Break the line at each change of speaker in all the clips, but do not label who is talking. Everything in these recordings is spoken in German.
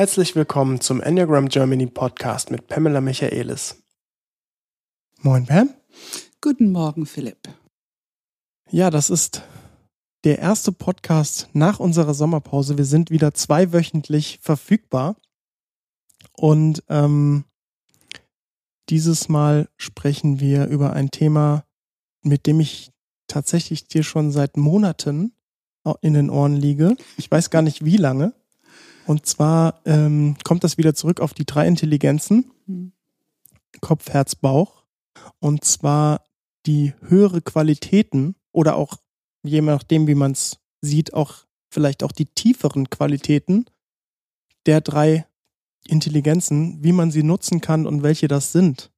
Herzlich willkommen zum Enneagram Germany Podcast mit Pamela Michaelis. Moin, Pam.
Guten Morgen, Philipp.
Ja, das ist der erste Podcast nach unserer Sommerpause. Wir sind wieder zweiwöchentlich verfügbar. Und ähm, dieses Mal sprechen wir über ein Thema, mit dem ich tatsächlich dir schon seit Monaten in den Ohren liege. Ich weiß gar nicht wie lange. Und zwar ähm, kommt das wieder zurück auf die drei Intelligenzen. Mhm. Kopf, Herz, Bauch. Und zwar die höhere Qualitäten oder auch, je nachdem, wie man es sieht, auch vielleicht auch die tieferen Qualitäten der drei Intelligenzen, wie man sie nutzen kann und welche das sind.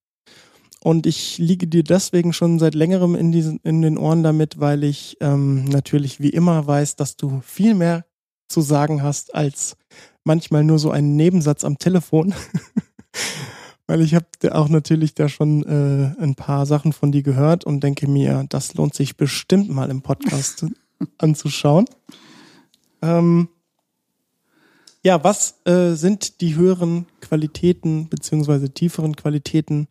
Und ich liege dir deswegen schon seit längerem in, diesen, in den Ohren damit, weil ich ähm, natürlich wie immer weiß, dass du viel mehr zu sagen hast als manchmal nur so einen Nebensatz am Telefon. Weil ich habe auch natürlich da schon äh, ein paar Sachen von dir gehört und denke mir, das lohnt sich bestimmt mal im Podcast anzuschauen. Ähm, ja, was äh, sind die höheren Qualitäten beziehungsweise tieferen Qualitäten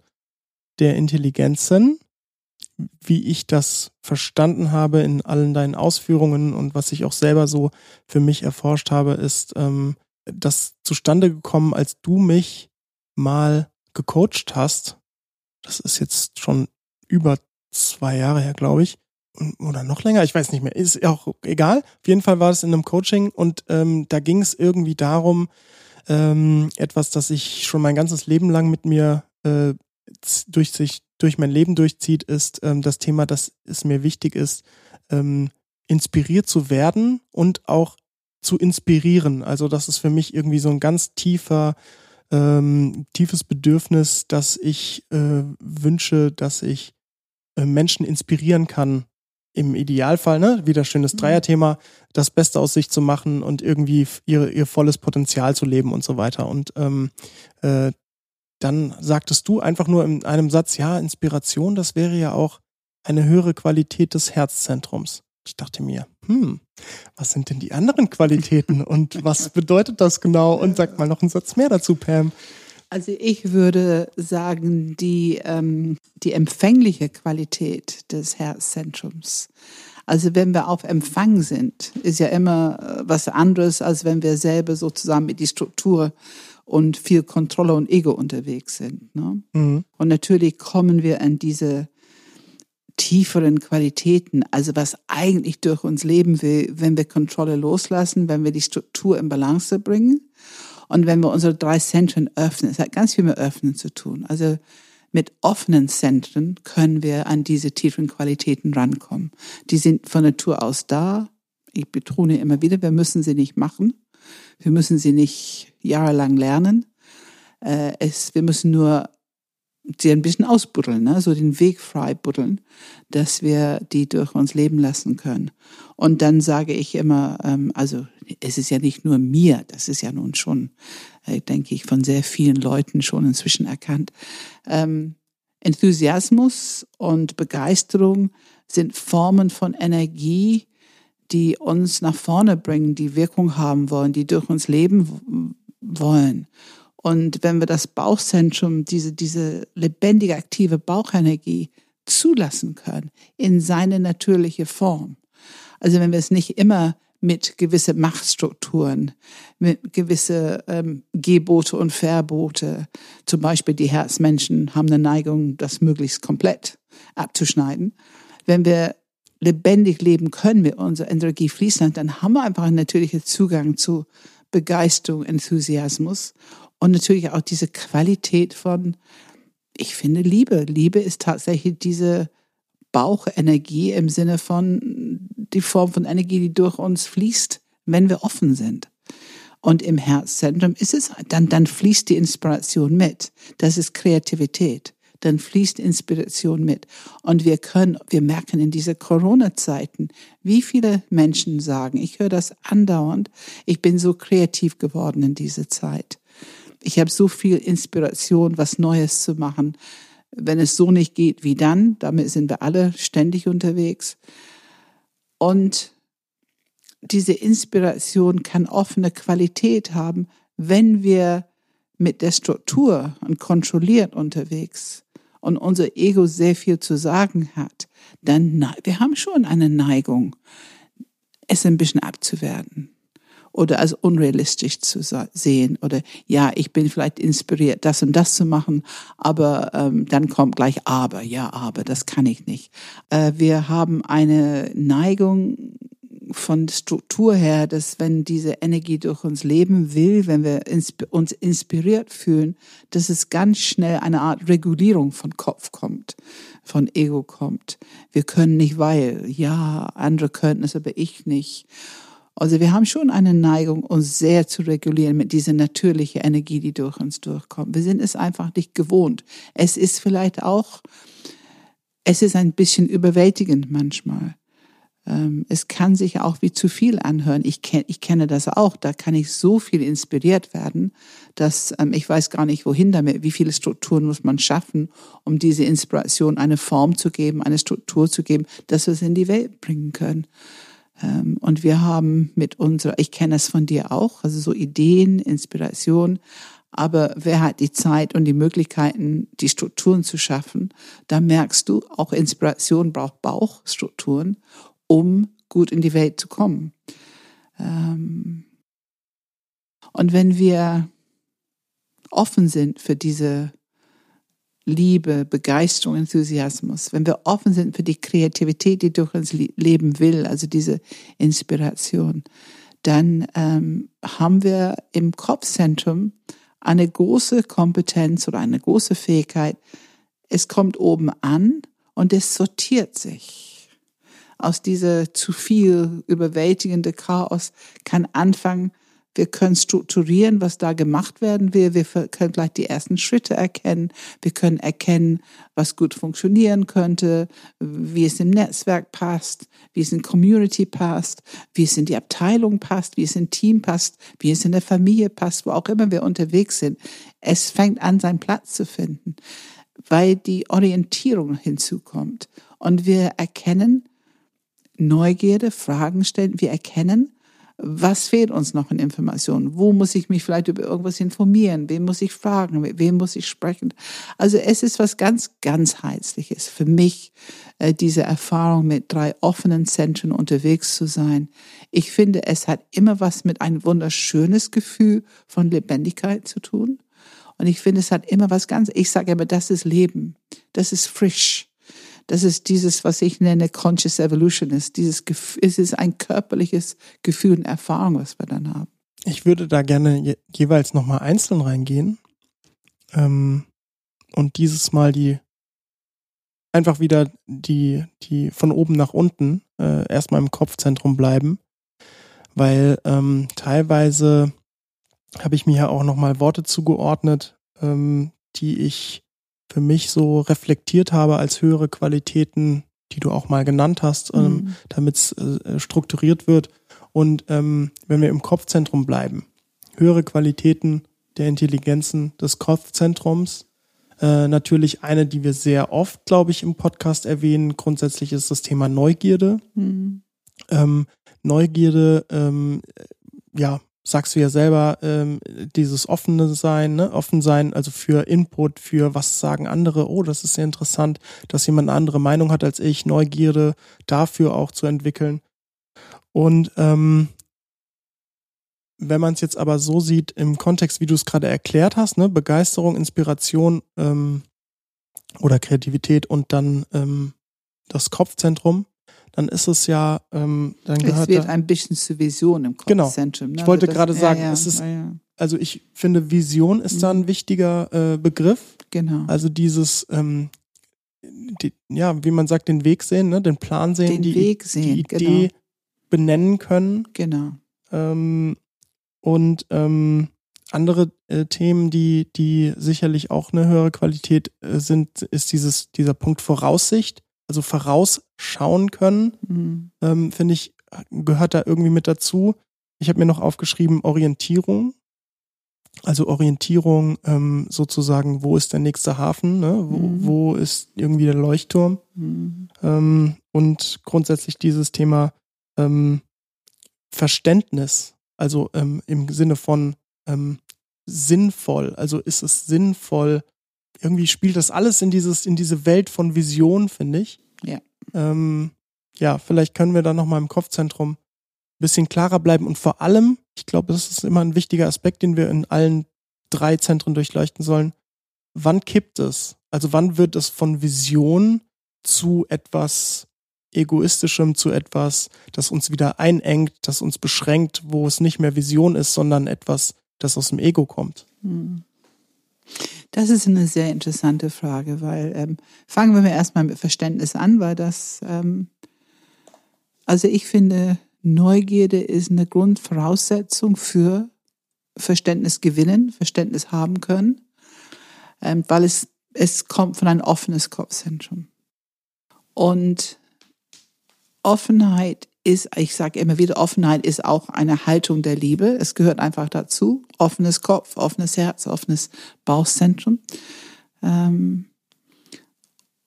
der Intelligenzen? Wie ich das verstanden habe in allen deinen Ausführungen und was ich auch selber so für mich erforscht habe, ist ähm, das zustande gekommen, als du mich mal gecoacht hast. Das ist jetzt schon über zwei Jahre her, glaube ich. Oder noch länger, ich weiß nicht mehr. Ist auch egal. Auf jeden Fall war es in einem Coaching und ähm, da ging es irgendwie darum, ähm, etwas, das ich schon mein ganzes Leben lang mit mir äh, durch sich durch mein Leben durchzieht, ist ähm, das Thema, dass es mir wichtig ist, ähm, inspiriert zu werden und auch zu inspirieren. Also das ist für mich irgendwie so ein ganz tiefer, ähm, tiefes Bedürfnis, dass ich äh, wünsche, dass ich äh, Menschen inspirieren kann. Im Idealfall, ne, wieder schönes mhm. Dreierthema, das Beste aus sich zu machen und irgendwie ihr, ihr volles Potenzial zu leben und so weiter. Und ähm, äh, dann sagtest du einfach nur in einem Satz, ja, Inspiration, das wäre ja auch eine höhere Qualität des Herzzentrums. Ich dachte mir, hm, was sind denn die anderen Qualitäten und was bedeutet das genau? Und sag mal noch einen Satz mehr dazu, Pam.
Also ich würde sagen, die, ähm, die empfängliche Qualität des Herzzentrums. Also wenn wir auf Empfang sind, ist ja immer äh, was anderes, als wenn wir selber sozusagen mit die Struktur und viel Kontrolle und Ego unterwegs sind. Ne? Mhm. Und natürlich kommen wir an diese tieferen Qualitäten, also was eigentlich durch uns leben will, wenn wir Kontrolle loslassen, wenn wir die Struktur in Balance bringen und wenn wir unsere drei Zentren öffnen. Es hat ganz viel mit Öffnen zu tun. Also mit offenen Zentren können wir an diese tieferen Qualitäten rankommen. Die sind von Natur aus da. Ich betone immer wieder, wir müssen sie nicht machen. Wir müssen sie nicht jahrelang lernen. Äh, es, wir müssen nur sie ein bisschen ausbuddeln, ne? so den Weg frei buddeln, dass wir die durch uns leben lassen können. Und dann sage ich immer, ähm, also es ist ja nicht nur mir, das ist ja nun schon, äh, denke ich, von sehr vielen Leuten schon inzwischen erkannt. Ähm, Enthusiasmus und Begeisterung sind Formen von Energie, die uns nach vorne bringen, die Wirkung haben wollen, die durch uns leben wollen. Und wenn wir das Bauchzentrum, diese, diese lebendige, aktive Bauchenergie zulassen können in seine natürliche Form, also wenn wir es nicht immer mit gewisse Machtstrukturen, mit gewisse ähm, Gebote und Verbote, zum Beispiel die Herzmenschen haben eine Neigung, das möglichst komplett abzuschneiden. Wenn wir lebendig leben können mit unserer Energie fließen, dann haben wir einfach einen natürlichen Zugang zu Begeisterung, Enthusiasmus und natürlich auch diese Qualität von, ich finde, Liebe. Liebe ist tatsächlich diese Bauchenergie im Sinne von die Form von Energie, die durch uns fließt, wenn wir offen sind. Und im Herzzentrum ist es, dann, dann fließt die Inspiration mit. Das ist Kreativität dann fließt Inspiration mit. Und wir können, wir merken in diese Corona-Zeiten, wie viele Menschen sagen, ich höre das andauernd, ich bin so kreativ geworden in dieser Zeit. Ich habe so viel Inspiration, was Neues zu machen. Wenn es so nicht geht, wie dann? Damit sind wir alle ständig unterwegs. Und diese Inspiration kann offene Qualität haben, wenn wir mit der Struktur und kontrolliert unterwegs und unser Ego sehr viel zu sagen hat, dann wir haben schon eine Neigung, es ein bisschen abzuwerten oder als unrealistisch zu sehen oder ja, ich bin vielleicht inspiriert, das und das zu machen, aber ähm, dann kommt gleich aber, ja, aber, das kann ich nicht. Äh, wir haben eine Neigung von Struktur her, dass wenn diese Energie durch uns leben will, wenn wir uns inspiriert fühlen, dass es ganz schnell eine Art Regulierung von Kopf kommt, von Ego kommt. Wir können nicht, weil, ja, andere könnten es, aber ich nicht. Also wir haben schon eine Neigung, uns sehr zu regulieren mit dieser natürlichen Energie, die durch uns durchkommt. Wir sind es einfach nicht gewohnt. Es ist vielleicht auch, es ist ein bisschen überwältigend manchmal. Ähm, es kann sich auch wie zu viel anhören. Ich, kenn, ich kenne das auch. Da kann ich so viel inspiriert werden, dass ähm, ich weiß gar nicht, wohin damit. Wie viele Strukturen muss man schaffen, um diese Inspiration eine Form zu geben, eine Struktur zu geben, dass wir es in die Welt bringen können. Ähm, und wir haben mit unserer, ich kenne es von dir auch, also so Ideen, Inspiration, aber wer hat die Zeit und die Möglichkeiten, die Strukturen zu schaffen? Da merkst du, auch Inspiration braucht Bauchstrukturen, um gut in die Welt zu kommen. Ähm, und wenn wir offen sind für diese Liebe, Begeisterung, Enthusiasmus, wenn wir offen sind für die Kreativität, die durch uns leben will, also diese Inspiration, dann ähm, haben wir im Kopfzentrum eine große Kompetenz oder eine große Fähigkeit. Es kommt oben an und es sortiert sich. Aus dieser zu viel überwältigende Chaos kann anfangen, wir können strukturieren, was da gemacht werden will. Wir können gleich die ersten Schritte erkennen. Wir können erkennen, was gut funktionieren könnte, wie es im Netzwerk passt, wie es in Community passt, wie es in die Abteilung passt, wie es im Team passt, wie es in der Familie passt, wo auch immer wir unterwegs sind. Es fängt an, seinen Platz zu finden, weil die Orientierung hinzukommt. Und wir erkennen Neugierde, Fragen stellen. Wir erkennen, was fehlt uns noch in Informationen? Wo muss ich mich vielleicht über irgendwas informieren? Wem muss ich fragen? Mit wem muss ich sprechen? Also es ist was ganz, ganz Heizliches für mich, äh, diese Erfahrung mit drei offenen Zentren unterwegs zu sein. Ich finde, es hat immer was mit einem wunderschönes Gefühl von Lebendigkeit zu tun. Und ich finde, es hat immer was ganz, ich sage immer, das ist Leben. Das ist frisch. Das ist dieses, was ich nenne Conscious Evolution ist. Dieses es ist ein körperliches Gefühl und Erfahrung, was wir dann haben.
Ich würde da gerne je, jeweils nochmal einzeln reingehen. Ähm, und dieses Mal die einfach wieder die, die von oben nach unten äh, erstmal im Kopfzentrum bleiben. Weil ähm, teilweise habe ich mir ja auch nochmal Worte zugeordnet, ähm, die ich für mich so reflektiert habe als höhere Qualitäten, die du auch mal genannt hast, ähm, mhm. damit es äh, strukturiert wird. Und ähm, wenn wir im Kopfzentrum bleiben, höhere Qualitäten der Intelligenzen des Kopfzentrums, äh, natürlich eine, die wir sehr oft, glaube ich, im Podcast erwähnen. Grundsätzlich ist das Thema Neugierde. Mhm. Ähm, Neugierde, ähm, ja, sagst du ja selber, ähm, dieses offene Sein, ne? offen sein, also für Input, für was sagen andere, oh, das ist sehr interessant, dass jemand eine andere Meinung hat als ich, Neugierde dafür auch zu entwickeln. Und ähm, wenn man es jetzt aber so sieht, im Kontext, wie du es gerade erklärt hast, ne, Begeisterung, Inspiration ähm, oder Kreativität und dann ähm, das Kopfzentrum, dann ist es ja, ähm, dann gehört.
Es wird da, ein bisschen zur Vision im.
Kopfzentrum. Genau. Ne? Ich wollte also gerade sagen, ja, es ist, ja, also ich finde, Vision ist mhm. da ein wichtiger äh, Begriff.
Genau.
Also dieses, ähm, die, ja, wie man sagt, den Weg sehen, ne? den Plan sehen,
den
die,
Weg sehen,
die Idee
genau.
benennen können.
Genau.
Ähm, und ähm, andere äh, Themen, die, die sicherlich auch eine höhere Qualität äh, sind, ist dieses, dieser Punkt Voraussicht also vorausschauen können, mhm. ähm, finde ich, gehört da irgendwie mit dazu. Ich habe mir noch aufgeschrieben, Orientierung. Also Orientierung ähm, sozusagen, wo ist der nächste Hafen, ne? wo, mhm. wo ist irgendwie der Leuchtturm? Mhm. Ähm, und grundsätzlich dieses Thema ähm, Verständnis, also ähm, im Sinne von ähm, sinnvoll? Also ist es sinnvoll? Irgendwie spielt das alles in dieses, in diese Welt von Vision, finde ich.
Ja.
Ähm, ja, vielleicht können wir da nochmal im Kopfzentrum ein bisschen klarer bleiben und vor allem, ich glaube, das ist immer ein wichtiger Aspekt, den wir in allen drei Zentren durchleuchten sollen. Wann kippt es? Also wann wird es von Vision zu etwas egoistischem, zu etwas, das uns wieder einengt, das uns beschränkt, wo es nicht mehr Vision ist, sondern etwas, das aus dem Ego kommt?
Hm. Das ist eine sehr interessante Frage, weil ähm, fangen wir mal erstmal mit Verständnis an, weil das, ähm, also ich finde, Neugierde ist eine Grundvoraussetzung für Verständnis gewinnen, Verständnis haben können, ähm, weil es, es kommt von ein offenes Kopfzentrum. Und Offenheit ist, ich sage immer wieder, Offenheit ist auch eine Haltung der Liebe. Es gehört einfach dazu. Offenes Kopf, offenes Herz, offenes Bauchzentrum. Ähm,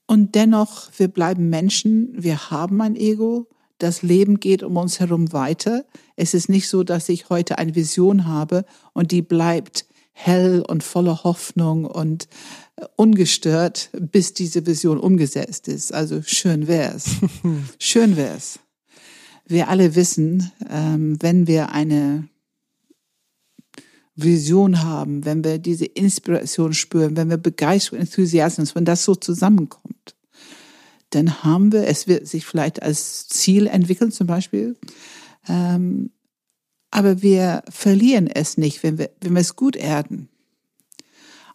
und dennoch, wir bleiben Menschen, wir haben ein Ego, das Leben geht um uns herum weiter. Es ist nicht so, dass ich heute eine Vision habe und die bleibt hell und voller Hoffnung und äh, ungestört, bis diese Vision umgesetzt ist. Also schön wär's. schön wär's. Wir alle wissen, ähm, wenn wir eine Vision haben, wenn wir diese Inspiration spüren, wenn wir Begeisterung, Enthusiasmus, wenn das so zusammenkommt, dann haben wir, es wird sich vielleicht als Ziel entwickeln zum Beispiel, ähm, aber wir verlieren es nicht, wenn wir, wenn wir es gut erden.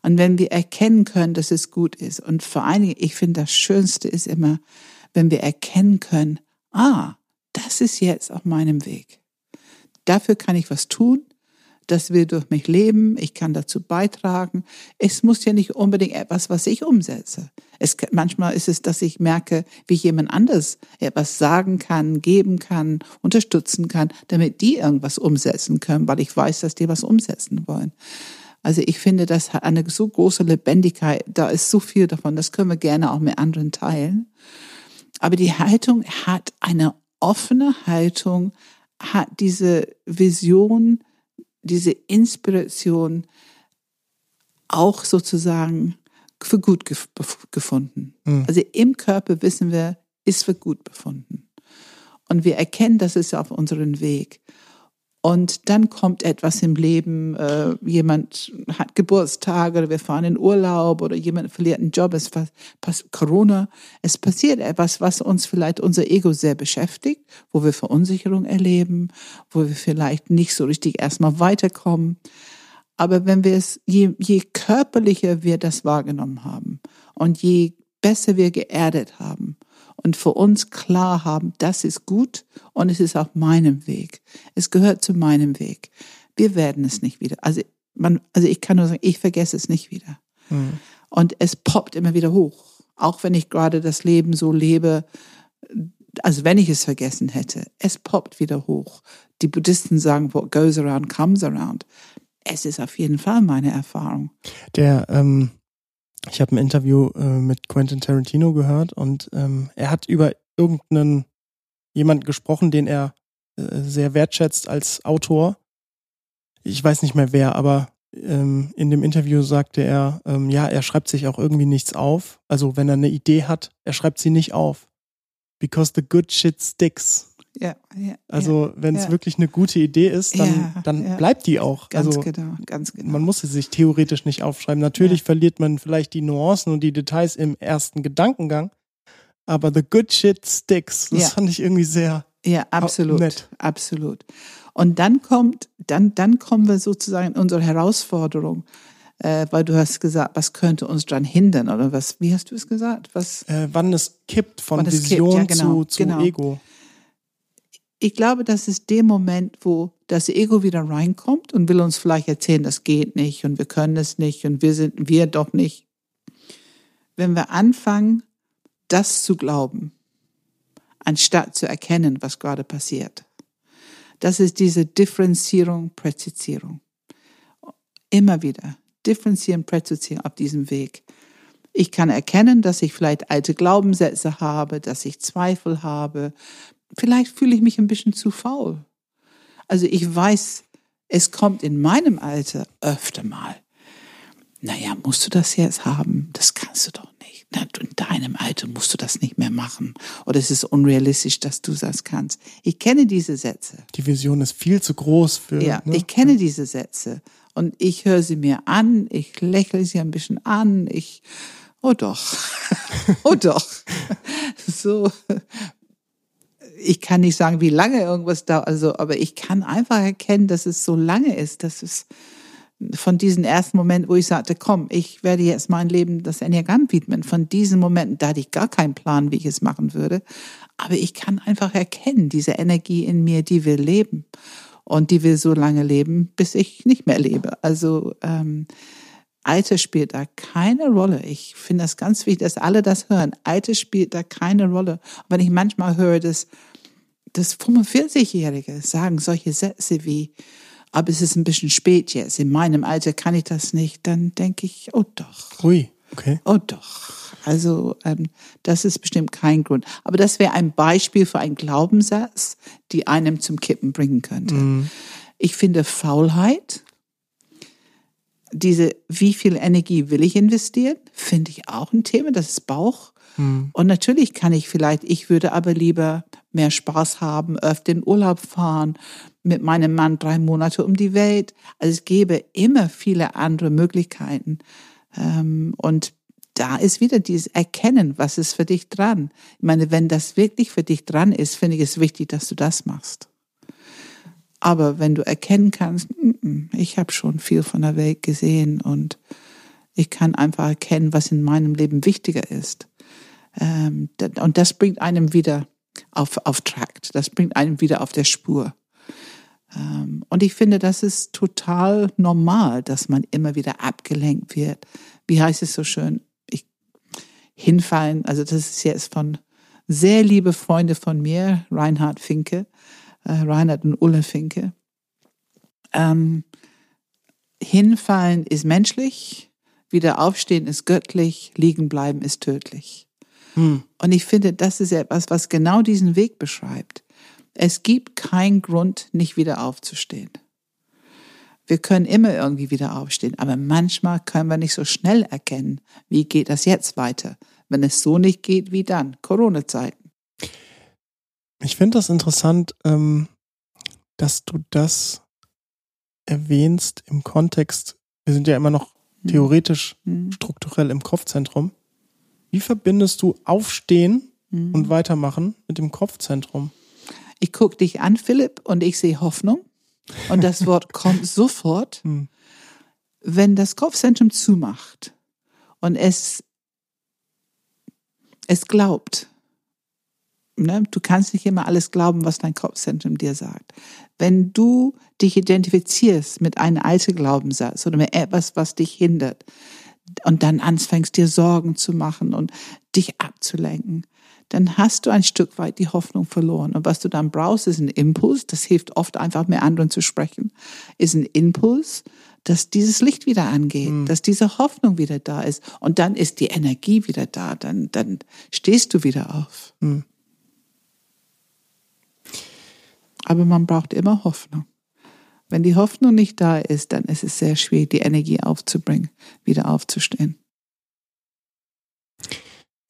Und wenn wir erkennen können, dass es gut ist. Und vor allen Dingen, ich finde, das Schönste ist immer, wenn wir erkennen können, ah, das ist jetzt auf meinem Weg. Dafür kann ich was tun das will durch mich leben, ich kann dazu beitragen. Es muss ja nicht unbedingt etwas, was ich umsetze. Es, manchmal ist es, dass ich merke, wie jemand anders etwas sagen kann, geben kann, unterstützen kann, damit die irgendwas umsetzen können, weil ich weiß, dass die was umsetzen wollen. Also ich finde, das hat eine so große Lebendigkeit, da ist so viel davon, das können wir gerne auch mit anderen teilen. Aber die Haltung hat eine offene Haltung, hat diese Vision, diese Inspiration auch sozusagen für gut gef gefunden. Mhm. Also im Körper wissen wir, ist für gut befunden. Und wir erkennen, das ist auf unserem Weg. Und dann kommt etwas im Leben, äh, jemand hat Geburtstag oder wir fahren in Urlaub oder jemand verliert einen Job, es passt Corona. Es passiert etwas, was uns vielleicht unser Ego sehr beschäftigt, wo wir Verunsicherung erleben, wo wir vielleicht nicht so richtig erstmal weiterkommen. Aber wenn wir es, je, je körperlicher wir das wahrgenommen haben und je besser wir geerdet haben und für uns klar haben, das ist gut und es ist auf meinem Weg. Es gehört zu meinem Weg. Wir werden es nicht wieder. Also, man, also ich kann nur sagen, ich vergesse es nicht wieder. Mhm. Und es poppt immer wieder hoch. Auch wenn ich gerade das Leben so lebe, als wenn ich es vergessen hätte. Es poppt wieder hoch. Die Buddhisten sagen, what goes around comes around. Es ist auf jeden Fall meine Erfahrung.
Der ähm, ich habe ein Interview äh, mit Quentin Tarantino gehört und ähm, er hat über irgendeinen jemanden gesprochen, den er äh, sehr wertschätzt als Autor. Ich weiß nicht mehr wer, aber ähm, in dem Interview sagte er, ähm, ja, er schreibt sich auch irgendwie nichts auf. Also wenn er eine Idee hat, er schreibt sie nicht auf. Because the good shit sticks.
Ja, ja,
also
ja,
wenn es
ja.
wirklich eine gute Idee ist, dann, dann bleibt die auch.
Ganz
also
genau, ganz genau.
Man muss sie sich theoretisch nicht aufschreiben. Natürlich verliert man vielleicht die Nuancen und die Details im ersten Gedankengang, aber the good shit sticks. Das fand ich irgendwie sehr
ja, absolut,
nett.
absolut. Und dann kommt, dann, dann kommen wir sozusagen in unsere Herausforderung. Äh, weil du hast gesagt, was könnte uns daran hindern oder was, wie hast du es gesagt? Was,
äh, wann es kippt von Vision kippt. Ja, genau, zu, zu genau. Ego
ich glaube, das ist der Moment, wo das Ego wieder reinkommt und will uns vielleicht erzählen, das geht nicht und wir können es nicht und wir sind wir doch nicht. Wenn wir anfangen, das zu glauben, anstatt zu erkennen, was gerade passiert. Das ist diese Differenzierung, Präzisierung. Immer wieder differenzieren, präzisieren auf diesem Weg. Ich kann erkennen, dass ich vielleicht alte Glaubenssätze habe, dass ich Zweifel habe, vielleicht fühle ich mich ein bisschen zu faul. Also ich weiß, Es kommt in meinem Alter öfter mal. Naja, musst du das jetzt haben? Das kannst du doch nicht. In deinem Alter musst du das nicht mehr machen. Oder es ist unrealistisch, dass du das kannst. Ich kenne diese Sätze.
Die Vision ist viel zu groß für.
Ja,
ne?
ich kenne diese Sätze. Und ich höre sie mir an, ich lächle sie ein bisschen an, ich, oh doch, oh doch. so, ich kann nicht sagen, wie lange irgendwas dauert, also, aber ich kann einfach erkennen, dass es so lange ist, dass es von diesem ersten Moment, wo ich sagte, komm, ich werde jetzt mein Leben das Enneagramm widmen, von diesen Momenten, da hatte ich gar keinen Plan, wie ich es machen würde, aber ich kann einfach erkennen, diese Energie in mir, die will leben und die will so lange leben, bis ich nicht mehr lebe. Also ähm, Alter spielt da keine Rolle. Ich finde das ganz wichtig, dass alle das hören. Alter spielt da keine Rolle. Und wenn ich manchmal höre, dass, dass 45-Jährige sagen solche Sätze wie, aber es ist ein bisschen spät jetzt, in meinem Alter kann ich das nicht, dann denke ich, oh doch.
Ui, okay.
Oh doch. Also ähm, das ist bestimmt kein Grund. Aber das wäre ein Beispiel für einen Glaubenssatz, die einem zum Kippen bringen könnte.
Mhm.
Ich finde Faulheit, diese, wie viel Energie will ich investieren, finde ich auch ein Thema, das ist Bauch.
Mhm.
Und natürlich kann ich vielleicht, ich würde aber lieber mehr Spaß haben, öfter in Urlaub fahren, mit meinem Mann drei Monate um die Welt. Also es gäbe immer viele andere Möglichkeiten. Ähm, und da ist wieder dieses Erkennen, was ist für dich dran. Ich meine, wenn das wirklich für dich dran ist, finde ich es wichtig, dass du das machst. Aber wenn du erkennen kannst, ich habe schon viel von der Welt gesehen und ich kann einfach erkennen, was in meinem Leben wichtiger ist. Ähm, und das bringt einem wieder auf, auf Trakt, das bringt einem wieder auf der Spur. Ähm, und ich finde, das ist total normal, dass man immer wieder abgelenkt wird. Wie heißt es so schön? hinfallen. Also das ist jetzt von sehr liebe Freunde von mir, Reinhard Finke, äh, Reinhard und Ulle Finke. Ähm, hinfallen ist menschlich, wieder aufstehen ist göttlich, liegen bleiben ist tödlich.
Hm.
Und ich finde, das ist etwas, was genau diesen Weg beschreibt. Es gibt keinen Grund, nicht wieder aufzustehen. Wir können immer irgendwie wieder aufstehen, aber manchmal können wir nicht so schnell erkennen, wie geht das jetzt weiter. Wenn es so nicht geht, wie dann? Corona-Zeiten.
Ich finde das interessant, ähm, dass du das erwähnst im Kontext. Wir sind ja immer noch hm. theoretisch, hm. strukturell im Kopfzentrum. Wie verbindest du Aufstehen hm. und Weitermachen mit dem Kopfzentrum?
Ich gucke dich an, Philipp, und ich sehe Hoffnung. Und das Wort kommt sofort, hm. wenn das Kopfzentrum zumacht und es, es glaubt. Ne? Du kannst nicht immer alles glauben, was dein Kopfzentrum dir sagt. Wenn du dich identifizierst mit einem alten Glaubenssatz oder mit etwas, was dich hindert, und dann anfängst dir Sorgen zu machen und dich abzulenken, dann hast du ein Stück weit die Hoffnung verloren. Und was du dann brauchst, ist ein Impuls. Das hilft oft einfach mit anderen zu sprechen. Ist ein Impuls, dass dieses Licht wieder angeht, mhm. dass diese Hoffnung wieder da ist. Und dann ist die Energie wieder da. Dann, dann stehst du wieder auf. Mhm. Aber man braucht immer Hoffnung. Wenn die Hoffnung nicht da ist, dann ist es sehr schwierig, die Energie aufzubringen, wieder aufzustehen.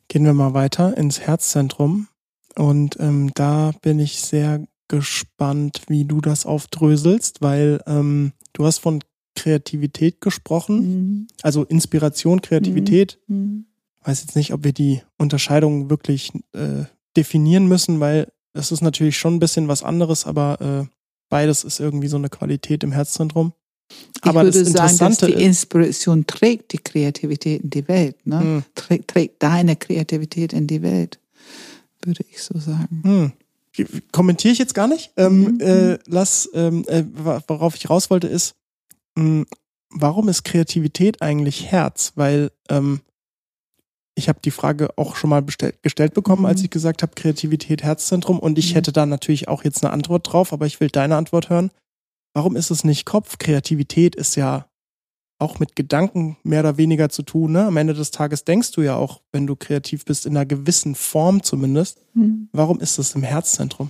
Gehen wir mal weiter ins Herzzentrum. Und ähm, da bin ich sehr gespannt, wie du das aufdröselst, weil ähm, du hast von Kreativität gesprochen, mhm. also Inspiration, Kreativität. Mhm. mhm. Weiß jetzt nicht, ob wir die Unterscheidung wirklich äh, definieren müssen, weil es ist natürlich schon ein bisschen was anderes, aber äh, beides ist irgendwie so eine Qualität im Herzzentrum.
Aber ich würde sagen, dass die Inspiration trägt die Kreativität in die Welt. Ne? Hm. Trägt, trägt deine Kreativität in die Welt, würde ich so sagen.
Hm. Kommentiere ich jetzt gar nicht. Ähm, mhm. äh, lass, ähm, äh, worauf ich raus wollte, ist, mh, hm, warum ist Kreativität eigentlich Herz? Weil ähm, ich habe die Frage auch schon mal gestellt bekommen, mhm. als ich gesagt habe, Kreativität Herzzentrum. Und ich mhm. hätte da natürlich auch jetzt eine Antwort drauf, aber ich will deine Antwort hören. Warum ist es nicht Kopf? Kreativität ist ja auch mit Gedanken mehr oder weniger zu tun. Ne? Am Ende des Tages denkst du ja auch, wenn du kreativ bist, in einer gewissen Form zumindest. Mhm. Warum ist das im Herzzentrum?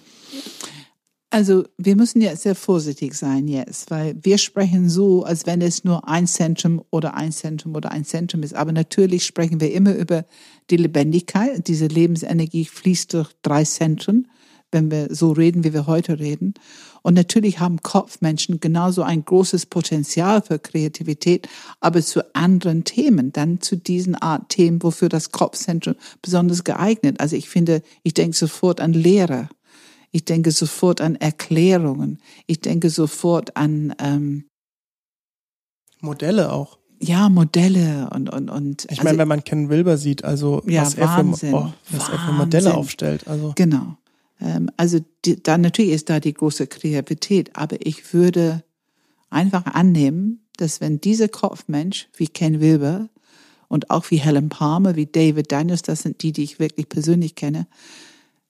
Also wir müssen jetzt sehr vorsichtig sein jetzt, weil wir sprechen so, als wenn es nur ein Zentrum oder ein Zentrum oder ein Zentrum ist. Aber natürlich sprechen wir immer über die Lebendigkeit. Diese Lebensenergie fließt durch drei Zentren, wenn wir so reden, wie wir heute reden. Und natürlich haben Kopfmenschen genauso ein großes Potenzial für Kreativität, aber zu anderen Themen, dann zu diesen Art Themen, wofür das Kopfzentrum besonders geeignet. Also ich finde, ich denke sofort an Lehre ich denke sofort an Erklärungen. Ich denke sofort an ähm,
Modelle auch.
Ja, Modelle und und und.
Ich meine, also, wenn man Ken Wilber sieht, also
ja,
was, er für, oh, was er für Modelle aufstellt, also
genau. Ähm, also die, dann natürlich ist da die große Kreativität, aber ich würde einfach annehmen, dass wenn dieser Kopfmensch wie Ken Wilber und auch wie Helen Palmer, wie David Daniels, das sind die, die ich wirklich persönlich kenne,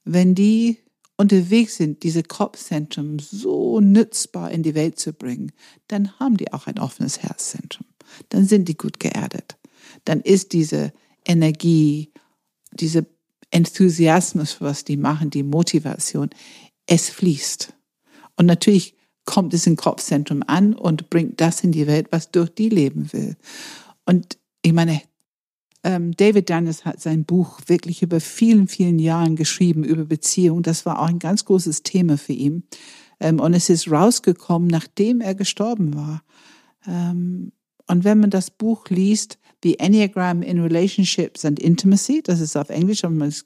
wenn die unterwegs sind, diese Kopfzentrum so nützbar in die Welt zu bringen, dann haben die auch ein offenes Herzzentrum. Dann sind die gut geerdet. Dann ist diese Energie, diese Enthusiasmus, was die machen, die Motivation, es fließt. Und natürlich kommt es im Kopfzentrum an und bringt das in die Welt, was durch die leben will. Und ich meine, ähm, David Daniels hat sein Buch wirklich über vielen, vielen Jahren geschrieben über Beziehung. Das war auch ein ganz großes Thema für ihn. Ähm, und es ist rausgekommen, nachdem er gestorben war. Ähm, und wenn man das Buch liest, The Enneagram in Relationships and Intimacy, das ist auf Englisch, aber es,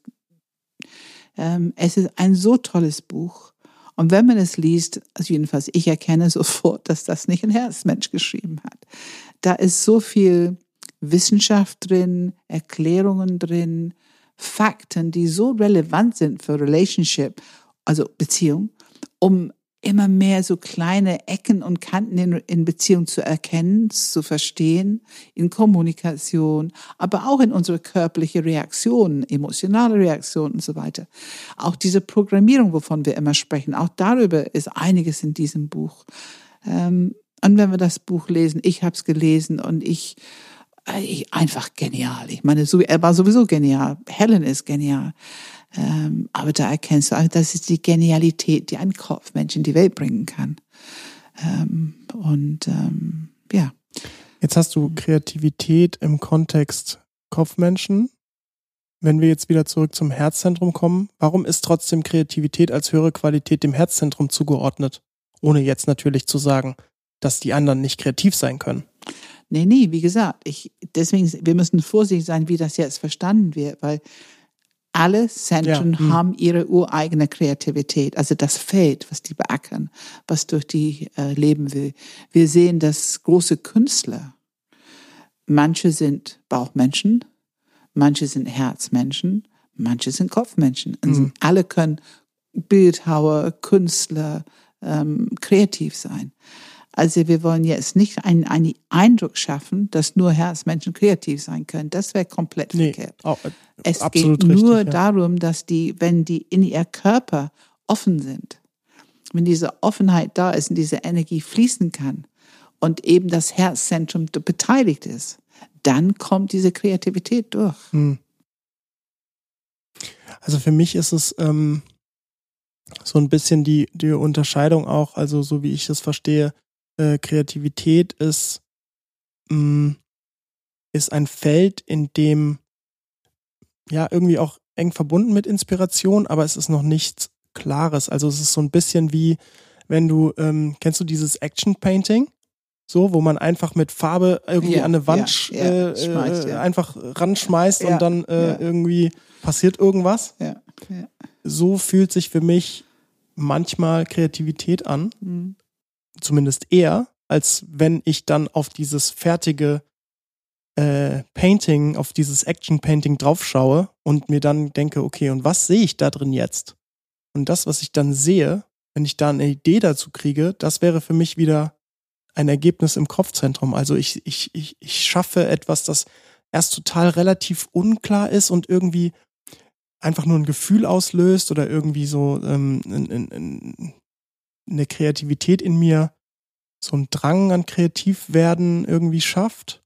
ähm, es ist ein so tolles Buch. Und wenn man es liest, also jedenfalls ich erkenne sofort, dass das nicht ein Herzmensch geschrieben hat. Da ist so viel Wissenschaft drin, Erklärungen drin, Fakten, die so relevant sind für Relationship, also Beziehung, um immer mehr so kleine Ecken und Kanten in, in Beziehung zu erkennen, zu verstehen, in Kommunikation, aber auch in unsere körperliche Reaktionen, emotionale Reaktionen und so weiter. Auch diese Programmierung, wovon wir immer sprechen, auch darüber ist einiges in diesem Buch. Ähm, und wenn wir das Buch lesen, ich habe es gelesen und ich einfach genial. Ich meine, er war sowieso genial. Helen ist genial. Ähm, aber da erkennst du, das ist die Genialität, die ein Kopfmensch in die Welt bringen kann. Ähm, und ähm, ja.
Jetzt hast du Kreativität im Kontext Kopfmenschen. Wenn wir jetzt wieder zurück zum Herzzentrum kommen, warum ist trotzdem Kreativität als höhere Qualität dem Herzzentrum zugeordnet? Ohne jetzt natürlich zu sagen, dass die anderen nicht kreativ sein können.
Nee, nee, wie gesagt, ich, deswegen, wir müssen vorsichtig sein, wie das jetzt verstanden wird, weil alle Zentren ja. hm. haben ihre ureigene Kreativität, also das Feld, was die beackern, was durch die äh, leben will. Wir sehen, dass große Künstler, manche sind Bauchmenschen, manche sind Herzmenschen, manche sind Kopfmenschen. Also hm. alle können Bildhauer, Künstler, ähm, kreativ sein. Also wir wollen jetzt nicht einen, einen Eindruck schaffen, dass nur Herzmenschen kreativ sein können. Das wäre komplett nee, verkehrt. Oh, es geht nur richtig, ja. darum, dass die, wenn die in ihr Körper offen sind, wenn diese Offenheit da ist und diese Energie fließen kann und eben das Herzzentrum beteiligt ist, dann kommt diese Kreativität durch. Hm.
Also für mich ist es ähm, so ein bisschen die, die Unterscheidung auch, also so wie ich es verstehe, äh, Kreativität ist, mh, mm, ist ein Feld, in dem ja irgendwie auch eng verbunden mit Inspiration, aber es ist noch nichts Klares. Also es ist so ein bisschen wie, wenn du, ähm, kennst du dieses Action Painting? So, wo man einfach mit Farbe irgendwie ja, an eine Wand ja, ja, äh, schmeißt, äh, einfach ranschmeißt und dann äh, irgendwie passiert irgendwas. So fühlt sich für mich manchmal Kreativität an. Mhm zumindest eher, als wenn ich dann auf dieses fertige äh, Painting, auf dieses Action-Painting draufschaue und mir dann denke, okay, und was sehe ich da drin jetzt? Und das, was ich dann sehe, wenn ich da eine Idee dazu kriege, das wäre für mich wieder ein Ergebnis im Kopfzentrum. Also ich, ich, ich, ich schaffe etwas, das erst total relativ unklar ist und irgendwie einfach nur ein Gefühl auslöst oder irgendwie so ähm, ein, ein, eine Kreativität in mir so einen Drang an Kreativwerden irgendwie schafft.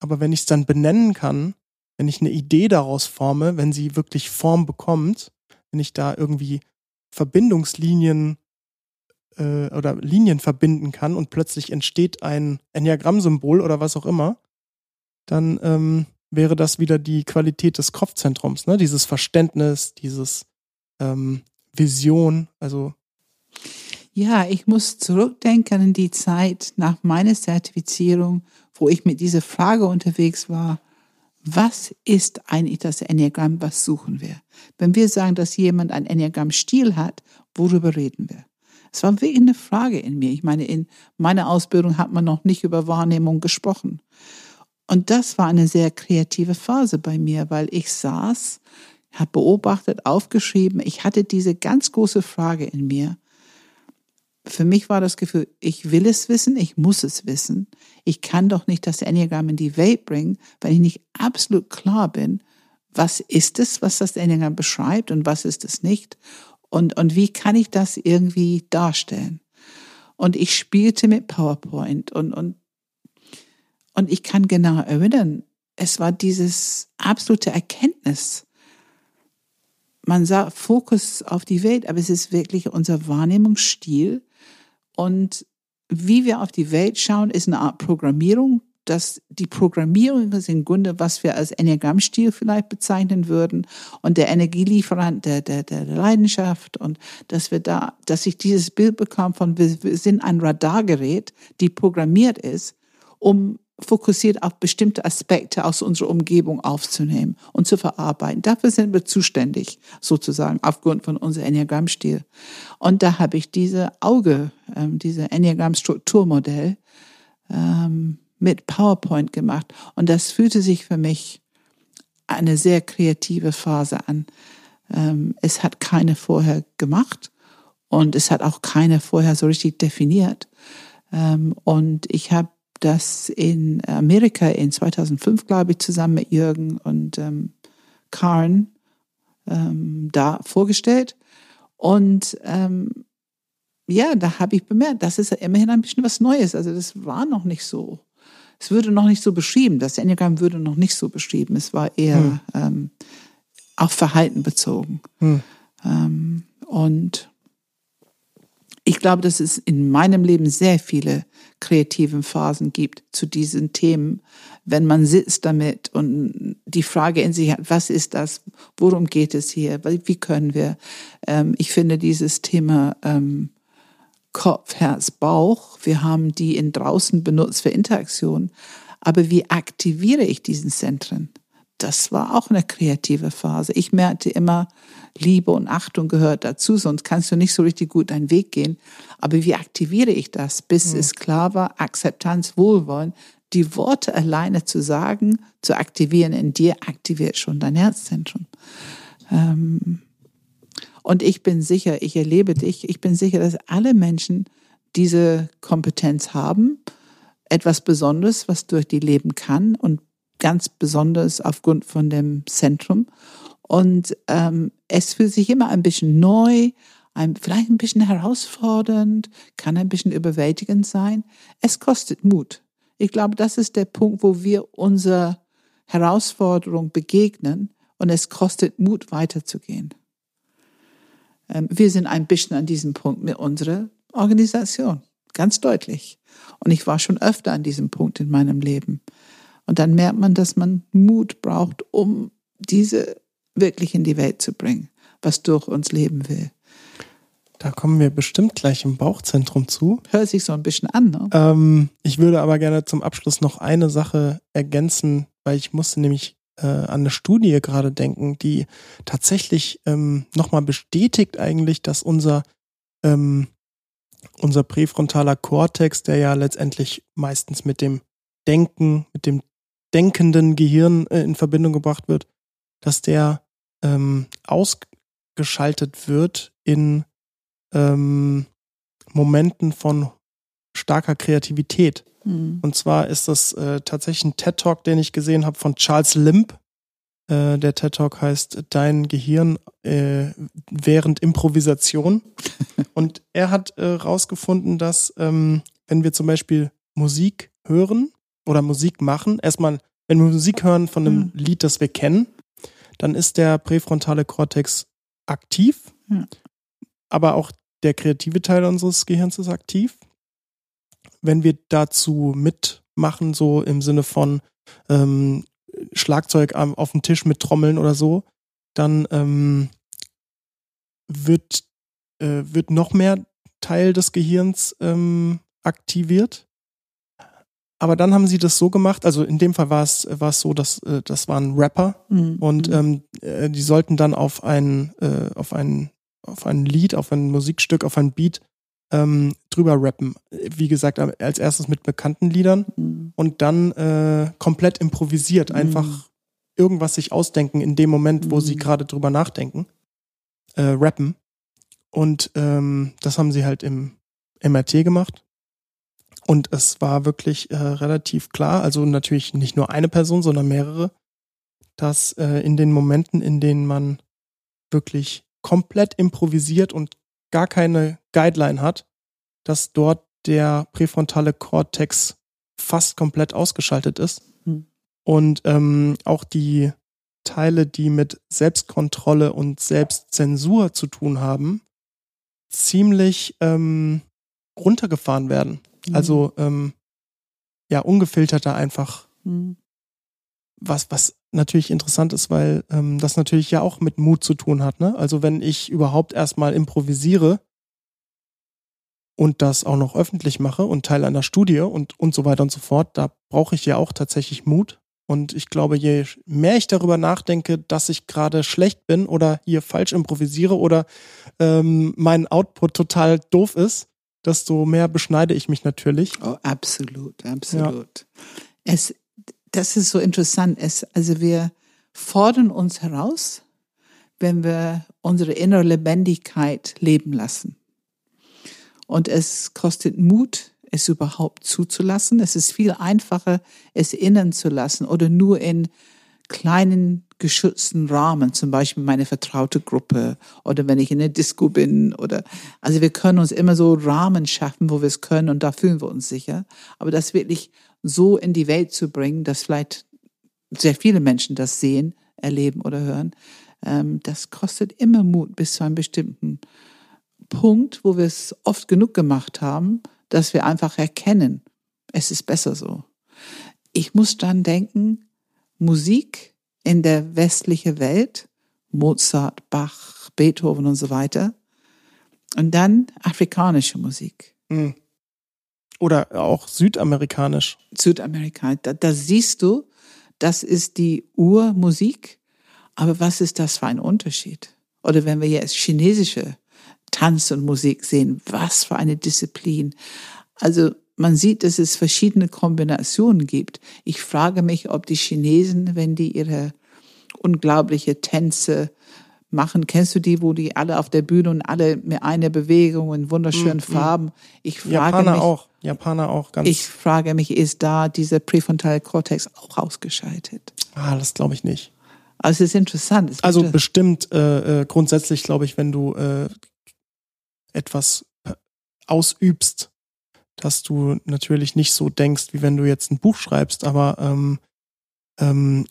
Aber wenn ich es dann benennen kann, wenn ich eine Idee daraus forme, wenn sie wirklich Form bekommt, wenn ich da irgendwie Verbindungslinien äh, oder Linien verbinden kann und plötzlich entsteht ein Enneagramm-Symbol oder was auch immer, dann ähm, wäre das wieder die Qualität des Kopfzentrums, ne? Dieses Verständnis, dieses ähm, Vision, also
ja, ich muss zurückdenken an die Zeit nach meiner Zertifizierung, wo ich mit dieser Frage unterwegs war, was ist eigentlich das Enneagramm, was suchen wir? Wenn wir sagen, dass jemand ein Enneagramm-Stil hat, worüber reden wir? Es war wirklich eine Frage in mir. Ich meine, in meiner Ausbildung hat man noch nicht über Wahrnehmung gesprochen. Und das war eine sehr kreative Phase bei mir, weil ich saß, habe beobachtet, aufgeschrieben, ich hatte diese ganz große Frage in mir für mich war das Gefühl, ich will es wissen, ich muss es wissen. Ich kann doch nicht das Enneagramm in die Welt bringen, wenn ich nicht absolut klar bin, was ist es, was das Enneagramm beschreibt und was ist es nicht. Und, und wie kann ich das irgendwie darstellen? Und ich spielte mit PowerPoint und, und, und ich kann genau erinnern, es war dieses absolute Erkenntnis. Man sah Fokus auf die Welt, aber es ist wirklich unser Wahrnehmungsstil, und wie wir auf die Welt schauen, ist eine Art Programmierung. dass die Programmierung ist im Grunde, was wir als Enneagrammstil vielleicht bezeichnen würden und der Energielieferant der, der, der Leidenschaft und dass wir da, dass ich dieses Bild bekam von, wir sind ein Radargerät, die programmiert ist, um fokussiert auf bestimmte Aspekte aus unserer Umgebung aufzunehmen und zu verarbeiten. Dafür sind wir zuständig, sozusagen, aufgrund von unserem Enneagrammstil. Und da habe ich diese Auge, ähm, diese Enneagramm-Strukturmodell ähm, mit PowerPoint gemacht. Und das fühlte sich für mich eine sehr kreative Phase an. Ähm, es hat keine vorher gemacht und es hat auch keine vorher so richtig definiert. Ähm, und ich habe das in Amerika in 2005, glaube ich, zusammen mit Jürgen und ähm, Karen ähm, da vorgestellt. Und ähm, ja, da habe ich bemerkt, das ist ja immerhin ein bisschen was Neues. Also das war noch nicht so. Es würde noch nicht so beschrieben. Das Enneagramm würde noch nicht so beschrieben. Es war eher hm. ähm, auf Verhalten bezogen. Hm. Ähm, und ich glaube, dass es in meinem Leben sehr viele kreativen Phasen gibt zu diesen Themen, wenn man sitzt damit und die Frage in sich hat, was ist das, worum geht es hier, wie können wir, ähm, ich finde dieses Thema ähm, Kopf, Herz, Bauch, wir haben die in draußen benutzt für Interaktion, aber wie aktiviere ich diesen Zentren? Das war auch eine kreative Phase. Ich merkte immer, Liebe und Achtung gehört dazu, sonst kannst du nicht so richtig gut deinen Weg gehen. Aber wie aktiviere ich das, bis mhm. es klar war, Akzeptanz, Wohlwollen, die Worte alleine zu sagen, zu aktivieren in dir, aktiviert schon dein Herzzentrum. Ähm, und ich bin sicher, ich erlebe dich, ich bin sicher, dass alle Menschen diese Kompetenz haben, etwas Besonderes, was durch die leben kann und ganz besonders aufgrund von dem Zentrum. Und ähm, es fühlt sich immer ein bisschen neu, ein, vielleicht ein bisschen herausfordernd, kann ein bisschen überwältigend sein. Es kostet Mut. Ich glaube, das ist der Punkt, wo wir unserer Herausforderung begegnen und es kostet Mut, weiterzugehen. Ähm, wir sind ein bisschen an diesem Punkt mit unserer Organisation, ganz deutlich. Und ich war schon öfter an diesem Punkt in meinem Leben. Und dann merkt man, dass man Mut braucht, um diese wirklich in die Welt zu bringen, was durch uns leben will.
Da kommen wir bestimmt gleich im Bauchzentrum zu.
Hört sich so ein bisschen an, ne?
Ähm, ich würde aber gerne zum Abschluss noch eine Sache ergänzen, weil ich musste nämlich äh, an eine Studie gerade denken, die tatsächlich ähm, nochmal bestätigt eigentlich, dass unser, ähm, unser präfrontaler Kortex, der ja letztendlich meistens mit dem Denken, mit dem denkenden Gehirn äh, in Verbindung gebracht wird, dass der ähm, ausgeschaltet wird in ähm, Momenten von starker Kreativität. Mhm. Und zwar ist das äh, tatsächlich ein TED Talk, den ich gesehen habe von Charles Limp. Äh, der TED Talk heißt Dein Gehirn äh, während Improvisation. Und er hat herausgefunden, äh, dass ähm, wenn wir zum Beispiel Musik hören oder Musik machen, erstmal, wenn wir Musik hören von einem mhm. Lied, das wir kennen, dann ist der präfrontale Kortex aktiv, ja. aber auch der kreative Teil unseres Gehirns ist aktiv. Wenn wir dazu mitmachen, so im Sinne von ähm, Schlagzeug auf dem Tisch mit Trommeln oder so, dann ähm, wird, äh, wird noch mehr Teil des Gehirns ähm, aktiviert. Aber dann haben sie das so gemacht, also in dem Fall war es, war es so, dass äh, das waren Rapper mhm. und mhm. ähm, äh, die sollten dann auf ein, äh, auf ein, auf ein Lied, auf ein Musikstück, auf ein Beat ähm, drüber rappen. Wie gesagt, als erstes mit bekannten Liedern mhm. und dann äh, komplett improvisiert, mhm. einfach irgendwas sich ausdenken in dem Moment, wo sie mhm. gerade drüber nachdenken, äh, rappen. Und ähm, das haben sie halt im MRT gemacht. Und es war wirklich äh, relativ klar, also natürlich nicht nur eine Person, sondern mehrere, dass äh, in den Momenten, in denen man wirklich komplett improvisiert und gar keine Guideline hat, dass dort der präfrontale Kortex fast komplett ausgeschaltet ist. Hm. Und ähm, auch die Teile, die mit Selbstkontrolle und Selbstzensur zu tun haben, ziemlich ähm, runtergefahren werden. Mhm. Also ähm, ja, ungefilterter einfach. Mhm. Was, was natürlich interessant ist, weil ähm, das natürlich ja auch mit Mut zu tun hat. Ne? Also wenn ich überhaupt erstmal improvisiere und das auch noch öffentlich mache und Teil einer Studie und, und so weiter und so fort, da brauche ich ja auch tatsächlich Mut. Und ich glaube, je mehr ich darüber nachdenke, dass ich gerade schlecht bin oder hier falsch improvisiere oder ähm, mein Output total doof ist, desto mehr beschneide ich mich natürlich.
Oh, absolut, absolut. Ja. Es, das ist so interessant. Es, also wir fordern uns heraus, wenn wir unsere innere Lebendigkeit leben lassen. Und es kostet Mut, es überhaupt zuzulassen. Es ist viel einfacher, es innen zu lassen oder nur in kleinen geschützten Rahmen, zum Beispiel meine vertraute Gruppe oder wenn ich in der Disco bin oder, also wir können uns immer so Rahmen schaffen, wo wir es können und da fühlen wir uns sicher. Aber das wirklich so in die Welt zu bringen, dass vielleicht sehr viele Menschen das sehen, erleben oder hören, ähm, das kostet immer Mut bis zu einem bestimmten Punkt, wo wir es oft genug gemacht haben, dass wir einfach erkennen, es ist besser so. Ich muss dann denken, Musik in der westlichen Welt, Mozart, Bach, Beethoven und so weiter, und dann afrikanische Musik. Hm.
Oder auch südamerikanisch.
Südamerikanisch. Da, da siehst du, das ist die Urmusik, aber was ist das für ein Unterschied? Oder wenn wir jetzt chinesische Tanz und Musik sehen. Was für eine Disziplin. Also man sieht, dass es verschiedene Kombinationen gibt. Ich frage mich, ob die Chinesen, wenn die ihre unglaubliche Tänze machen, kennst du die, wo die alle auf der Bühne und alle mit einer Bewegung in wunderschönen mm, Farben. Ich frage
Japaner
mich,
auch, Japaner auch ganz.
Ich frage mich, ist da dieser präfrontale Kortex auch ausgeschaltet?
Ah, das glaube ich nicht.
Also es ist interessant. Es
also bestimmt äh, äh, grundsätzlich glaube ich, wenn du äh, etwas äh, ausübst, dass du natürlich nicht so denkst, wie wenn du jetzt ein Buch schreibst, aber ähm, ähm,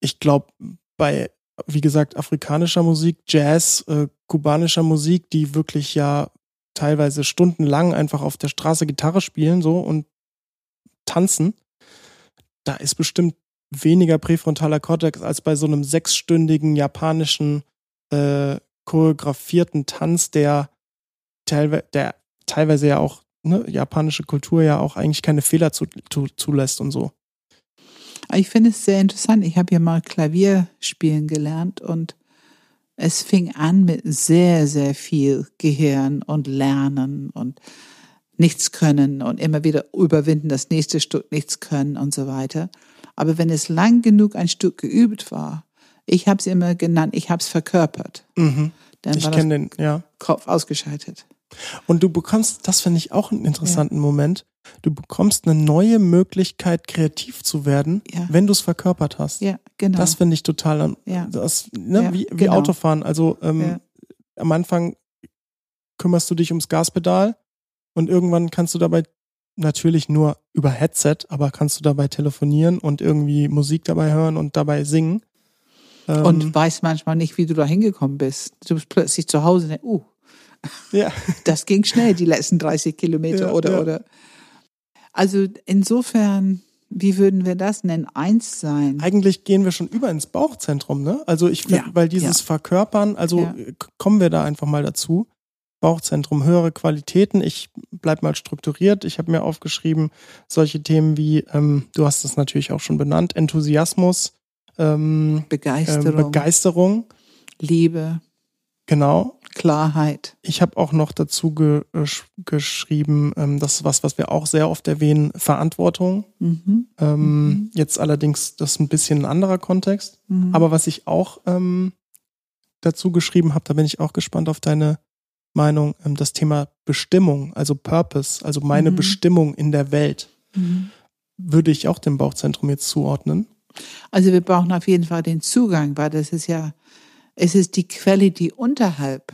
ich glaube, bei, wie gesagt, afrikanischer Musik, Jazz, äh, kubanischer Musik, die wirklich ja teilweise stundenlang einfach auf der Straße Gitarre spielen so und tanzen, da ist bestimmt weniger präfrontaler Kortex als bei so einem sechsstündigen japanischen äh, choreografierten Tanz, der teilweise, der teilweise ja auch, ne, japanische Kultur ja auch eigentlich keine Fehler zu, zu, zulässt und so.
Ich finde es sehr interessant. Ich habe ja mal Klavier spielen gelernt und es fing an mit sehr, sehr viel Gehirn und Lernen und nichts können und immer wieder überwinden, das nächste Stück nichts können und so weiter. Aber wenn es lang genug ein Stück geübt war, ich habe es immer genannt, ich habe es verkörpert.
Mhm. Dann ich kenne den, ja.
Kopf ausgeschaltet.
Und du bekommst, das finde ich auch einen interessanten ja. Moment, du bekommst eine neue Möglichkeit, kreativ zu werden, ja. wenn du es verkörpert hast.
Ja, genau.
Das finde ich total, ja. das, ne, ja, wie, wie genau. Autofahren. Also ähm, am Anfang kümmerst du dich ums Gaspedal und irgendwann kannst du dabei natürlich nur über Headset, aber kannst du dabei telefonieren und irgendwie Musik dabei hören und dabei singen.
Und ähm, weißt manchmal nicht, wie du da hingekommen bist. Du bist plötzlich zu Hause, uh,
Ja.
Das ging schnell, die letzten 30 Kilometer
Ja,
oder,
ja.
oder. Also insofern, wie würden wir das nennen? Eins sein.
Eigentlich gehen wir schon über ins Bauchzentrum, ne? Also ich finde,
Ja,
weil dieses. Verkörpern, also kommen wir da einfach mal dazu. Bauchzentrum, höhere Qualitäten. Ich bleib mal strukturiert. Ich habe mir aufgeschrieben, solche Themen wie, ähm, du hast es natürlich auch schon benannt, Enthusiasmus, ähm, ähm,
Begeisterung,
Begeisterung,
Liebe,
genau.
Klarheit.
Ich habe auch noch dazu ge gesch- geschrieben, ähm, das ist was, was wir auch sehr oft erwähnen, Verantwortung.
Mhm.
Ähm,
Mhm.
Jetzt allerdings, das ist ein bisschen ein anderer Kontext.
Mhm.
Aber was ich auch ähm, dazu geschrieben habe, da bin ich auch gespannt auf deine Meinung, ähm, das Thema Bestimmung, also Purpose, also meine
Mhm.
Bestimmung in der Welt,
Mhm.
würde ich auch dem Bauchzentrum jetzt zuordnen.
Also wir brauchen auf jeden Fall den Zugang, weil das ist ja, es ist die Quelle, die unterhalb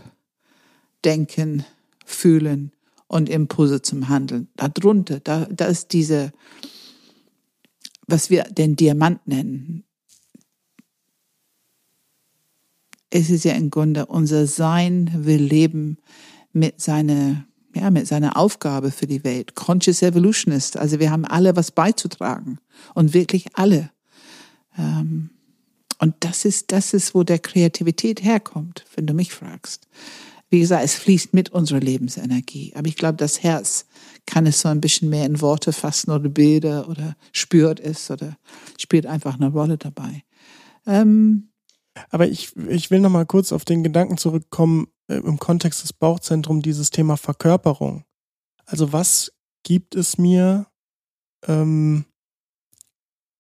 denken, fühlen und Impulse zum Handeln. Darunter, da, da ist diese, was wir den Diamant nennen. Es ist ja im Grunde unser Sein will leben mit seiner, ja, mit seiner Aufgabe für die Welt. Conscious Evolutionist. Also wir haben alle was beizutragen. Und wirklich alle. Ähm, und das ist, das ist, wo der Kreativität herkommt, wenn du mich fragst. Wie gesagt, es fließt mit unserer Lebensenergie. Aber ich glaube, das Herz kann es so ein bisschen mehr in Worte fassen oder Bilder oder spürt es oder spielt einfach eine Rolle dabei. Ähm,
Aber ich, ich will noch mal kurz auf den Gedanken zurückkommen, äh, im Kontext des Bauchzentrums, dieses Thema Verkörperung. Also was gibt es mir, ähm,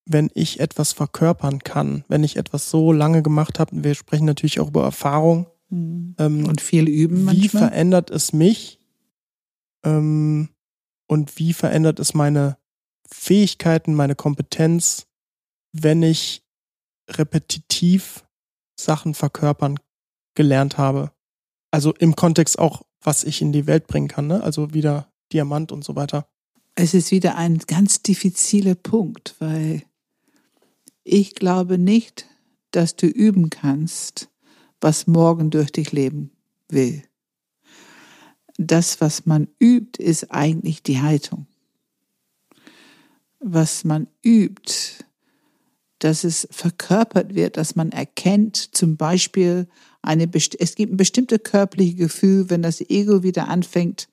wenn ich etwas verkörpern kann, wenn ich etwas so lange gemacht habe, wir sprechen natürlich auch über Erfahrung, ähm,
und viel üben
wie
manchmal.
verändert es mich ähm, und wie verändert es meine Fähigkeiten, meine Kompetenz, wenn ich repetitiv Sachen verkörpern gelernt habe. Also im Kontext auch, was ich in die Welt bringen kann, ne? Also wieder Diamant und so weiter.
Es ist wieder ein ganz diffiziler Punkt, weil ich glaube nicht, dass du üben kannst, was morgen durch dich leben will. Das, was man übt, ist eigentlich die Haltung. Was man übt, dass es verkörpert wird, dass man erkennt, zum Beispiel eine, es gibt ein bestimmtes körperliches Gefühl, wenn das Ego wieder anfängt,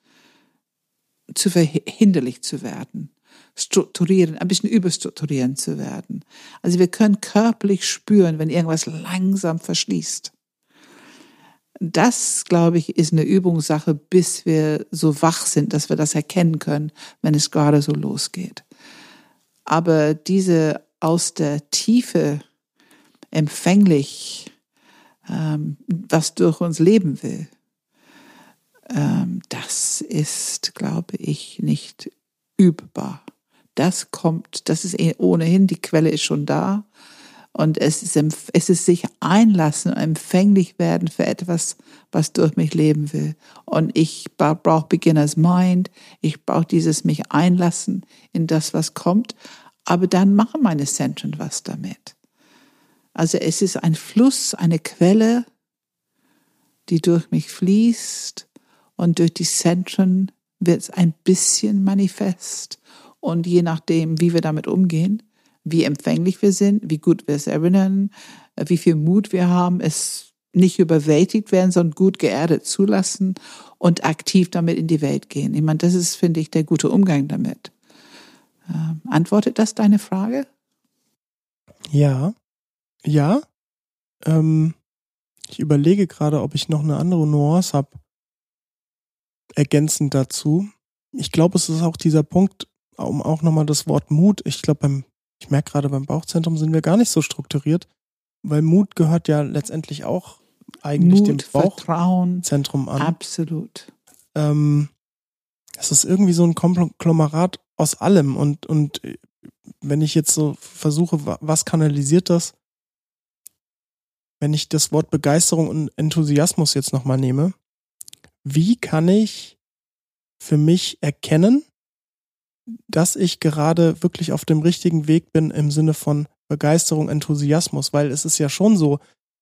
zu verhinderlich zu werden, strukturieren, ein bisschen überstrukturieren zu werden. Also wir können körperlich spüren, wenn irgendwas langsam verschließt. Das, glaube ich, ist eine Übungssache, bis wir so wach sind, dass wir das erkennen können, wenn es gerade so losgeht. Aber diese aus der Tiefe empfänglich, ähm, was durch uns leben will, ähm, das ist, glaube ich, nicht übbar. Das kommt, das ist eh ohnehin, die Quelle ist schon da. Und es ist, es ist sich einlassen empfänglich werden für etwas, was durch mich leben will. Und ich brauche Beginner's Mind. Ich brauche dieses mich einlassen in das, was kommt. Aber dann machen meine Zentren was damit. Also es ist ein Fluss, eine Quelle, die durch mich fließt und durch die Zentren wird es ein bisschen manifest. Und je nachdem, wie wir damit umgehen, wie empfänglich wir sind, wie gut wir es erinnern, äh, wie viel Mut wir haben, es nicht überwältigt werden, sondern gut geerdet zulassen und aktiv damit in die Welt gehen. Ich meine, das ist, finde ich, der gute Umgang damit. Ähm, antwortet das deine Frage?
Ja. Ja. Ähm, ich überlege gerade, ob ich noch eine andere Nuance habe. Ergänzend dazu. Ich glaube, es ist auch dieser Punkt, um auch nochmal das Wort Mut. Ich glaube, beim, ich merke gerade beim Bauchzentrum sind wir gar nicht so strukturiert, weil Mut gehört ja letztendlich auch eigentlich dem
Mut, Vertrauen,
Bauchzentrum an.
absolut.
ähm, es ist irgendwie so ein Konglomerat aus allem und, und äh, wenn ich jetzt so versuche, wa- was kanalisiert das? Wenn ich das Wort Begeisterung und Enthusiasmus jetzt nochmal nehme, wie kann ich für mich erkennen, dass ich gerade wirklich auf dem richtigen Weg bin im Sinne von Begeisterung, Enthusiasmus? Weil es ist ja schon so,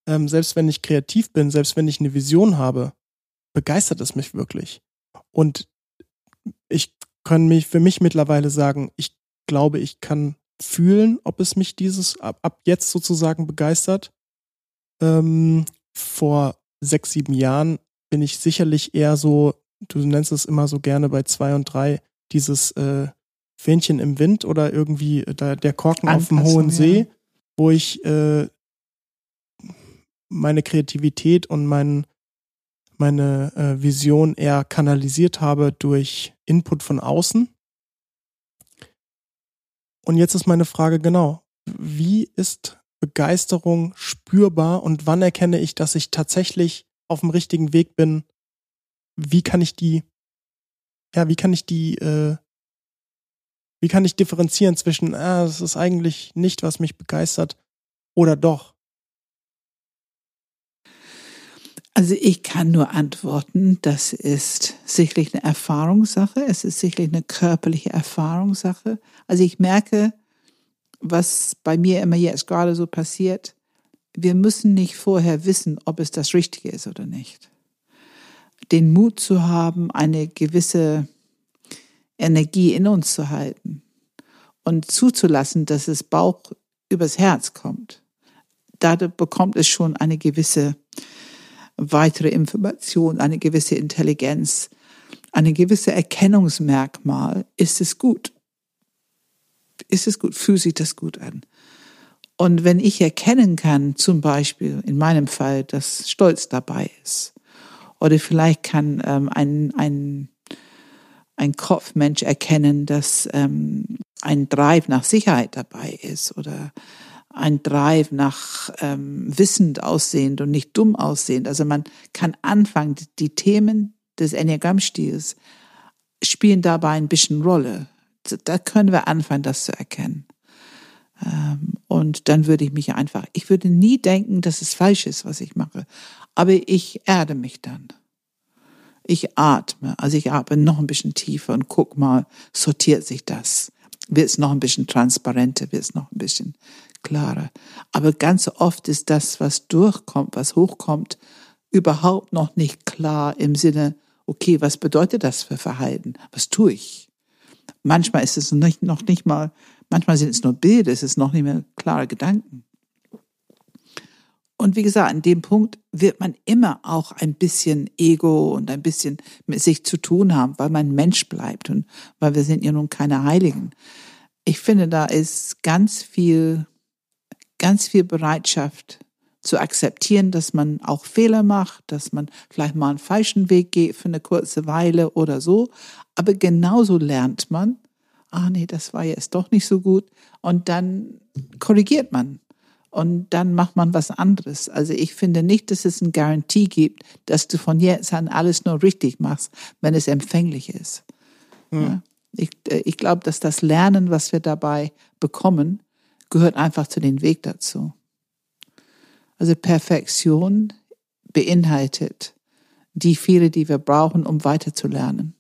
ähm, selbst wenn ich kreativ bin, selbst wenn ich eine Vision habe, begeistert es mich wirklich. Und ich kann mich für mich mittlerweile sagen, ich glaube, ich kann fühlen, ob es mich dieses ab, ab jetzt sozusagen begeistert. Ähm, vor sechs, sieben Jahren bin ich sicherlich eher so, du nennst es immer so gerne bei zwei und drei, dieses äh, Fähnchen im Wind oder irgendwie äh, da, der Korken Anpassung, auf dem hohen See, ja. wo ich äh, meine Kreativität und mein, meine äh, Vision eher kanalisiert habe durch Input von außen. Und jetzt ist meine Frage genau, wie ist Begeisterung spürbar und wann erkenne ich, dass ich tatsächlich auf dem richtigen Weg bin? Wie kann ich die, ja, wie kann ich die, äh, wie kann ich differenzieren zwischen, ah, das ist eigentlich nicht, was mich begeistert oder doch?
Also ich kann nur antworten, das ist sicherlich eine Erfahrungssache, es ist sicherlich eine körperliche Erfahrungssache. Also ich merke, was bei mir immer jetzt gerade so passiert, wir müssen nicht vorher wissen, ob es das Richtige ist oder nicht. Den Mut zu haben, eine gewisse Energie in uns zu halten und zuzulassen, dass es Bauch übers Herz kommt. Dadurch bekommt es schon eine gewisse weitere Information, eine gewisse Intelligenz, eine gewisse Erkennungsmerkmal, ist es gut. Ist es gut? Fühlt sich das gut an? Und wenn ich erkennen kann, zum Beispiel in meinem Fall, dass Stolz dabei ist, oder vielleicht kann ähm, ein, ein, ein Kopfmensch erkennen, dass ähm, ein Drive nach Sicherheit dabei ist oder ein Drive nach ähm, wissend aussehend und nicht dumm aussehend. Also man kann anfangen, die Themen des Enneagrammstils spielen dabei ein bisschen Rolle. Da können wir anfangen, das zu erkennen. Ähm, und dann würde ich mich einfach, ich würde nie denken, dass es falsch ist, was ich mache. Aber ich erde mich dann. Ich atme, also ich atme noch ein bisschen tiefer und guck mal, sortiert sich das? Wird es noch ein bisschen transparenter? Wird es noch ein bisschen klarer. Aber ganz oft ist das, was durchkommt, was hochkommt, überhaupt noch nicht klar im Sinne, okay, was bedeutet das für Verhalten? Was tue ich? Manchmal ist es nicht, noch nicht mal, manchmal sind es nur Bilder, es ist noch nicht mehr klare Gedanken. Und wie gesagt, an dem Punkt wird man immer auch ein bisschen Ego und ein bisschen mit sich zu tun haben, weil man Mensch bleibt und weil wir sind ja nun keine Heiligen. Ich finde, da ist ganz viel ganz viel Bereitschaft zu akzeptieren, dass man auch Fehler macht, dass man vielleicht mal einen falschen Weg geht für eine kurze Weile oder so. Aber genauso lernt man, ah nee, das war jetzt doch nicht so gut. Und dann korrigiert man. Und dann macht man was anderes. Also ich finde nicht, dass es eine Garantie gibt, dass du von jetzt an alles nur richtig machst, wenn es empfänglich ist. Hm. Ja? Ich, äh, ich glaube, dass das Lernen, was wir dabei bekommen, gehört einfach zu den Weg dazu. Also Perfektion beinhaltet die viele, die wir brauchen, um weiterzulernen.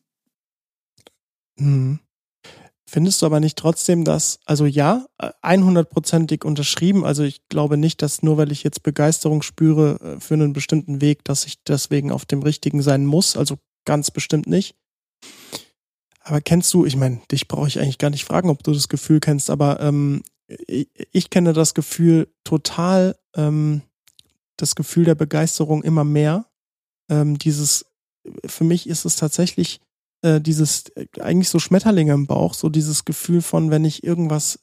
Hm. Findest du aber nicht trotzdem, dass, also ja, 100%ig unterschrieben, also ich glaube nicht, dass nur weil ich jetzt Begeisterung spüre äh, für einen bestimmten Weg, dass ich deswegen auf dem richtigen sein muss, also ganz bestimmt nicht. Aber kennst du, ich meine, dich brauche ich eigentlich gar nicht fragen, ob du das Gefühl kennst, aber ähm, ich, ich kenne das Gefühl total, ähm, das Gefühl der Begeisterung immer mehr. Ähm, dieses, für mich ist es tatsächlich äh, dieses, eigentlich so Schmetterlinge im Bauch, so dieses Gefühl von, wenn ich irgendwas,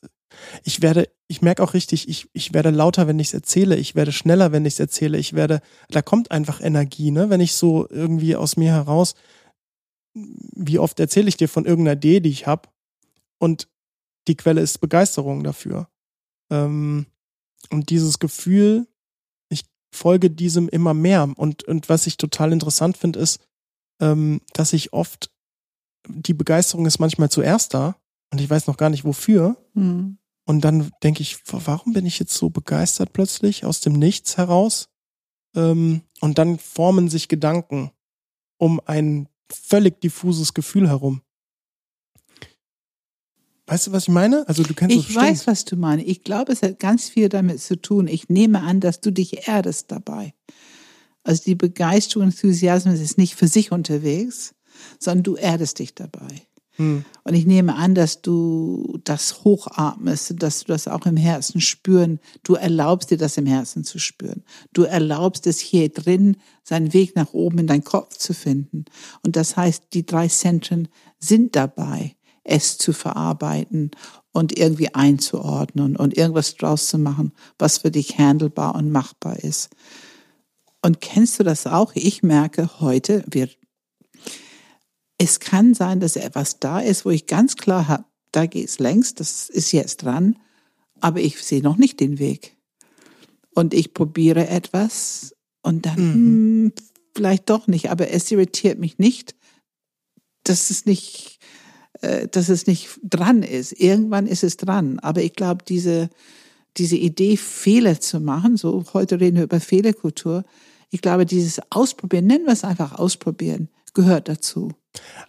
ich werde, ich merke auch richtig, ich, ich werde lauter, wenn ich es erzähle, ich werde schneller, wenn ich es erzähle, ich werde, da kommt einfach Energie, ne? Wenn ich so irgendwie aus mir heraus, wie oft erzähle ich dir von irgendeiner Idee, die ich habe und die Quelle ist Begeisterung dafür. Ähm, und dieses Gefühl, ich folge diesem immer mehr. Und, und was ich total interessant finde, ist, ähm, dass ich oft, die Begeisterung ist manchmal zuerst da und ich weiß noch gar nicht wofür. Mhm. Und dann denke ich, warum bin ich jetzt so begeistert plötzlich aus dem Nichts heraus? Ähm, und dann formen sich Gedanken um ein völlig diffuses Gefühl herum. Weißt du, was ich meine?
Also du kennst Ich weiß, was du meinst. Ich glaube, es hat ganz viel damit zu tun. Ich nehme an, dass du dich erdest dabei. Also die Begeisterung, Enthusiasmus ist nicht für sich unterwegs, sondern du erdest dich dabei. Hm. Und ich nehme an, dass du das hochatmest, dass du das auch im Herzen spüren. Du erlaubst dir das im Herzen zu spüren. Du erlaubst es hier drin, seinen Weg nach oben in deinen Kopf zu finden. Und das heißt, die drei Zentren sind dabei, es zu verarbeiten und irgendwie einzuordnen und irgendwas draus zu machen, was für dich handelbar und machbar ist. Und kennst du das auch? Ich merke heute, wir es kann sein, dass etwas da ist, wo ich ganz klar habe, da geht es längst, das ist jetzt dran, aber ich sehe noch nicht den Weg. Und ich probiere etwas und dann mhm. mh, hm, vielleicht doch nicht, aber es irritiert mich nicht, dass es nicht, äh, dass es nicht dran ist. Irgendwann ist es dran. Aber ich glaube, diese, diese Idee, Fehler zu machen, so heute reden wir über Fehlerkultur, ich glaube, dieses Ausprobieren, nennen wir es einfach Ausprobieren, gehört dazu.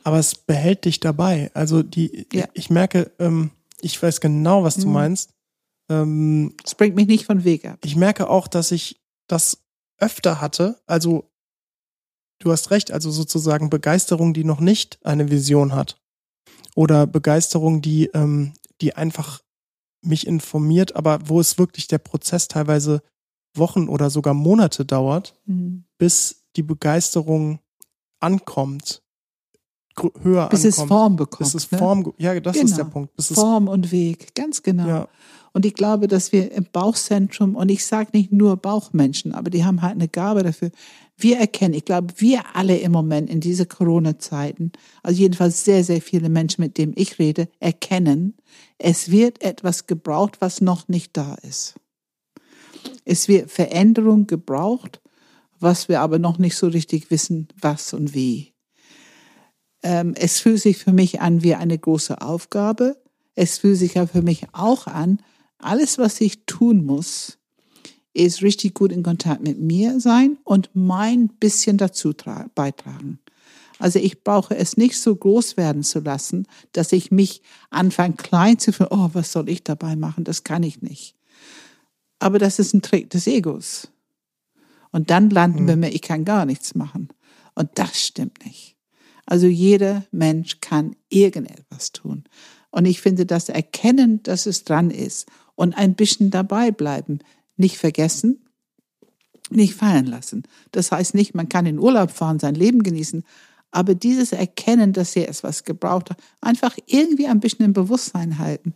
Aber es behält dich dabei. Also die, ja. ich merke, ähm, ich weiß genau, was du mhm. meinst.
Ähm, es bringt mich nicht von Weg ab.
Ich merke auch, dass ich das öfter hatte. Also du hast recht, also sozusagen Begeisterung, die noch nicht eine Vision hat. Oder Begeisterung, die, ähm, die einfach mich informiert, aber wo es wirklich der Prozess teilweise Wochen oder sogar Monate dauert, mhm. bis die Begeisterung ankommt höher
bis ankommt. es Form bekommt.
Bis es ne? Form, ja, das genau. ist der Punkt. Bis
Form und Weg, ganz genau. Ja. Und ich glaube, dass wir im Bauchzentrum, und ich sage nicht nur Bauchmenschen, aber die haben halt eine Gabe dafür. Wir erkennen, ich glaube, wir alle im Moment in diese Corona-Zeiten, also jedenfalls sehr, sehr viele Menschen, mit denen ich rede, erkennen, es wird etwas gebraucht, was noch nicht da ist. Es wird Veränderung gebraucht, was wir aber noch nicht so richtig wissen, was und wie. Ähm, es fühlt sich für mich an wie eine große Aufgabe. Es fühlt sich ja für mich auch an, alles, was ich tun muss, ist richtig gut in Kontakt mit mir sein und mein bisschen dazu beitragen. Also ich brauche es nicht so groß werden zu lassen, dass ich mich anfange klein zu fühlen. Oh, was soll ich dabei machen? Das kann ich nicht. Aber das ist ein Trick des Egos. Und dann landen hm. wir mir, ich kann gar nichts machen. Und das stimmt nicht. Also jeder Mensch kann irgendetwas tun. Und ich finde, das Erkennen, dass es dran ist und ein bisschen dabei bleiben, nicht vergessen, nicht fallen lassen. Das heißt nicht, man kann in Urlaub fahren, sein Leben genießen, aber dieses Erkennen, dass er etwas gebraucht hat, einfach irgendwie ein bisschen im Bewusstsein halten.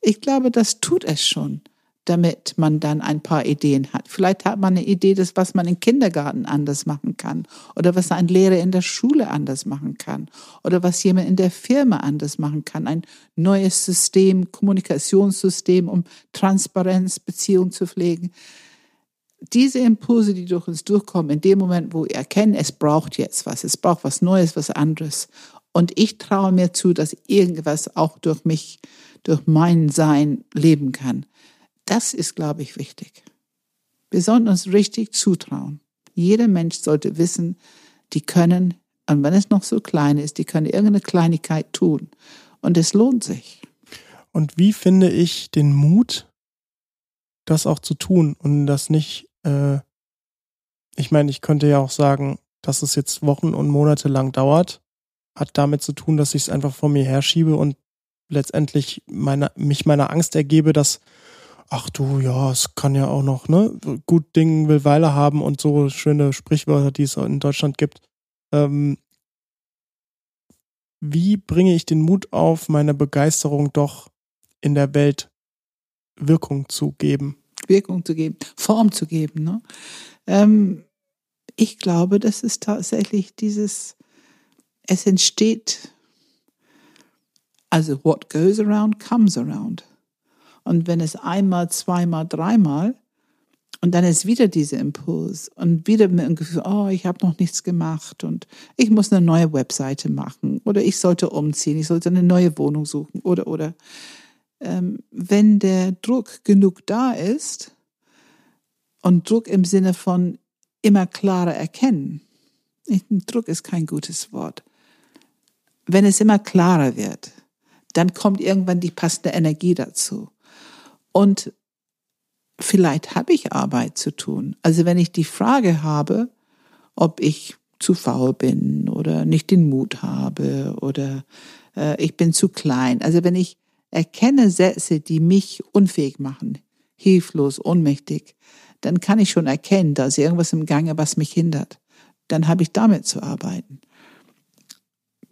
Ich glaube, das tut es schon damit man dann ein paar Ideen hat. Vielleicht hat man eine Idee, das, was man im Kindergarten anders machen kann oder was ein Lehrer in der Schule anders machen kann oder was jemand in der Firma anders machen kann. Ein neues System, Kommunikationssystem, um Transparenz, Beziehung zu pflegen. Diese Impulse, die durch uns durchkommen, in dem Moment, wo wir erkennen, es braucht jetzt was, es braucht was Neues, was anderes. Und ich traue mir zu, dass irgendwas auch durch mich, durch mein Sein leben kann. Das ist, glaube ich, wichtig. Wir sollten uns richtig zutrauen. Jeder Mensch sollte wissen, die können, und wenn es noch so klein ist, die können irgendeine Kleinigkeit tun. Und es lohnt sich.
Und wie finde ich den Mut, das auch zu tun und das nicht, äh, ich meine, ich könnte ja auch sagen, dass es jetzt Wochen und Monate lang dauert, hat damit zu tun, dass ich es einfach vor mir herschiebe und letztendlich meine, mich meiner Angst ergebe, dass ach du, ja, es kann ja auch noch, ne, gut Ding will Weile haben und so schöne Sprichwörter, die es in Deutschland gibt. Ähm, wie bringe ich den Mut auf, meine Begeisterung doch in der Welt Wirkung zu geben?
Wirkung zu geben, Form zu geben. Ne? Ähm, ich glaube, das ist tatsächlich dieses, es entsteht, also what goes around comes around. Und wenn es einmal, zweimal, dreimal und dann ist wieder dieser Impuls und wieder mit dem Gefühl, oh, ich habe noch nichts gemacht und ich muss eine neue Webseite machen oder ich sollte umziehen, ich sollte eine neue Wohnung suchen oder oder ähm, wenn der Druck genug da ist und Druck im Sinne von immer klarer erkennen, Druck ist kein gutes Wort. Wenn es immer klarer wird, dann kommt irgendwann die passende Energie dazu. Und vielleicht habe ich Arbeit zu tun. Also wenn ich die Frage habe, ob ich zu faul bin oder nicht den Mut habe oder äh, ich bin zu klein. Also wenn ich erkenne Sätze, die mich unfähig machen, hilflos, ohnmächtig, dann kann ich schon erkennen, da ist irgendwas im Gange, was mich hindert. Dann habe ich damit zu arbeiten.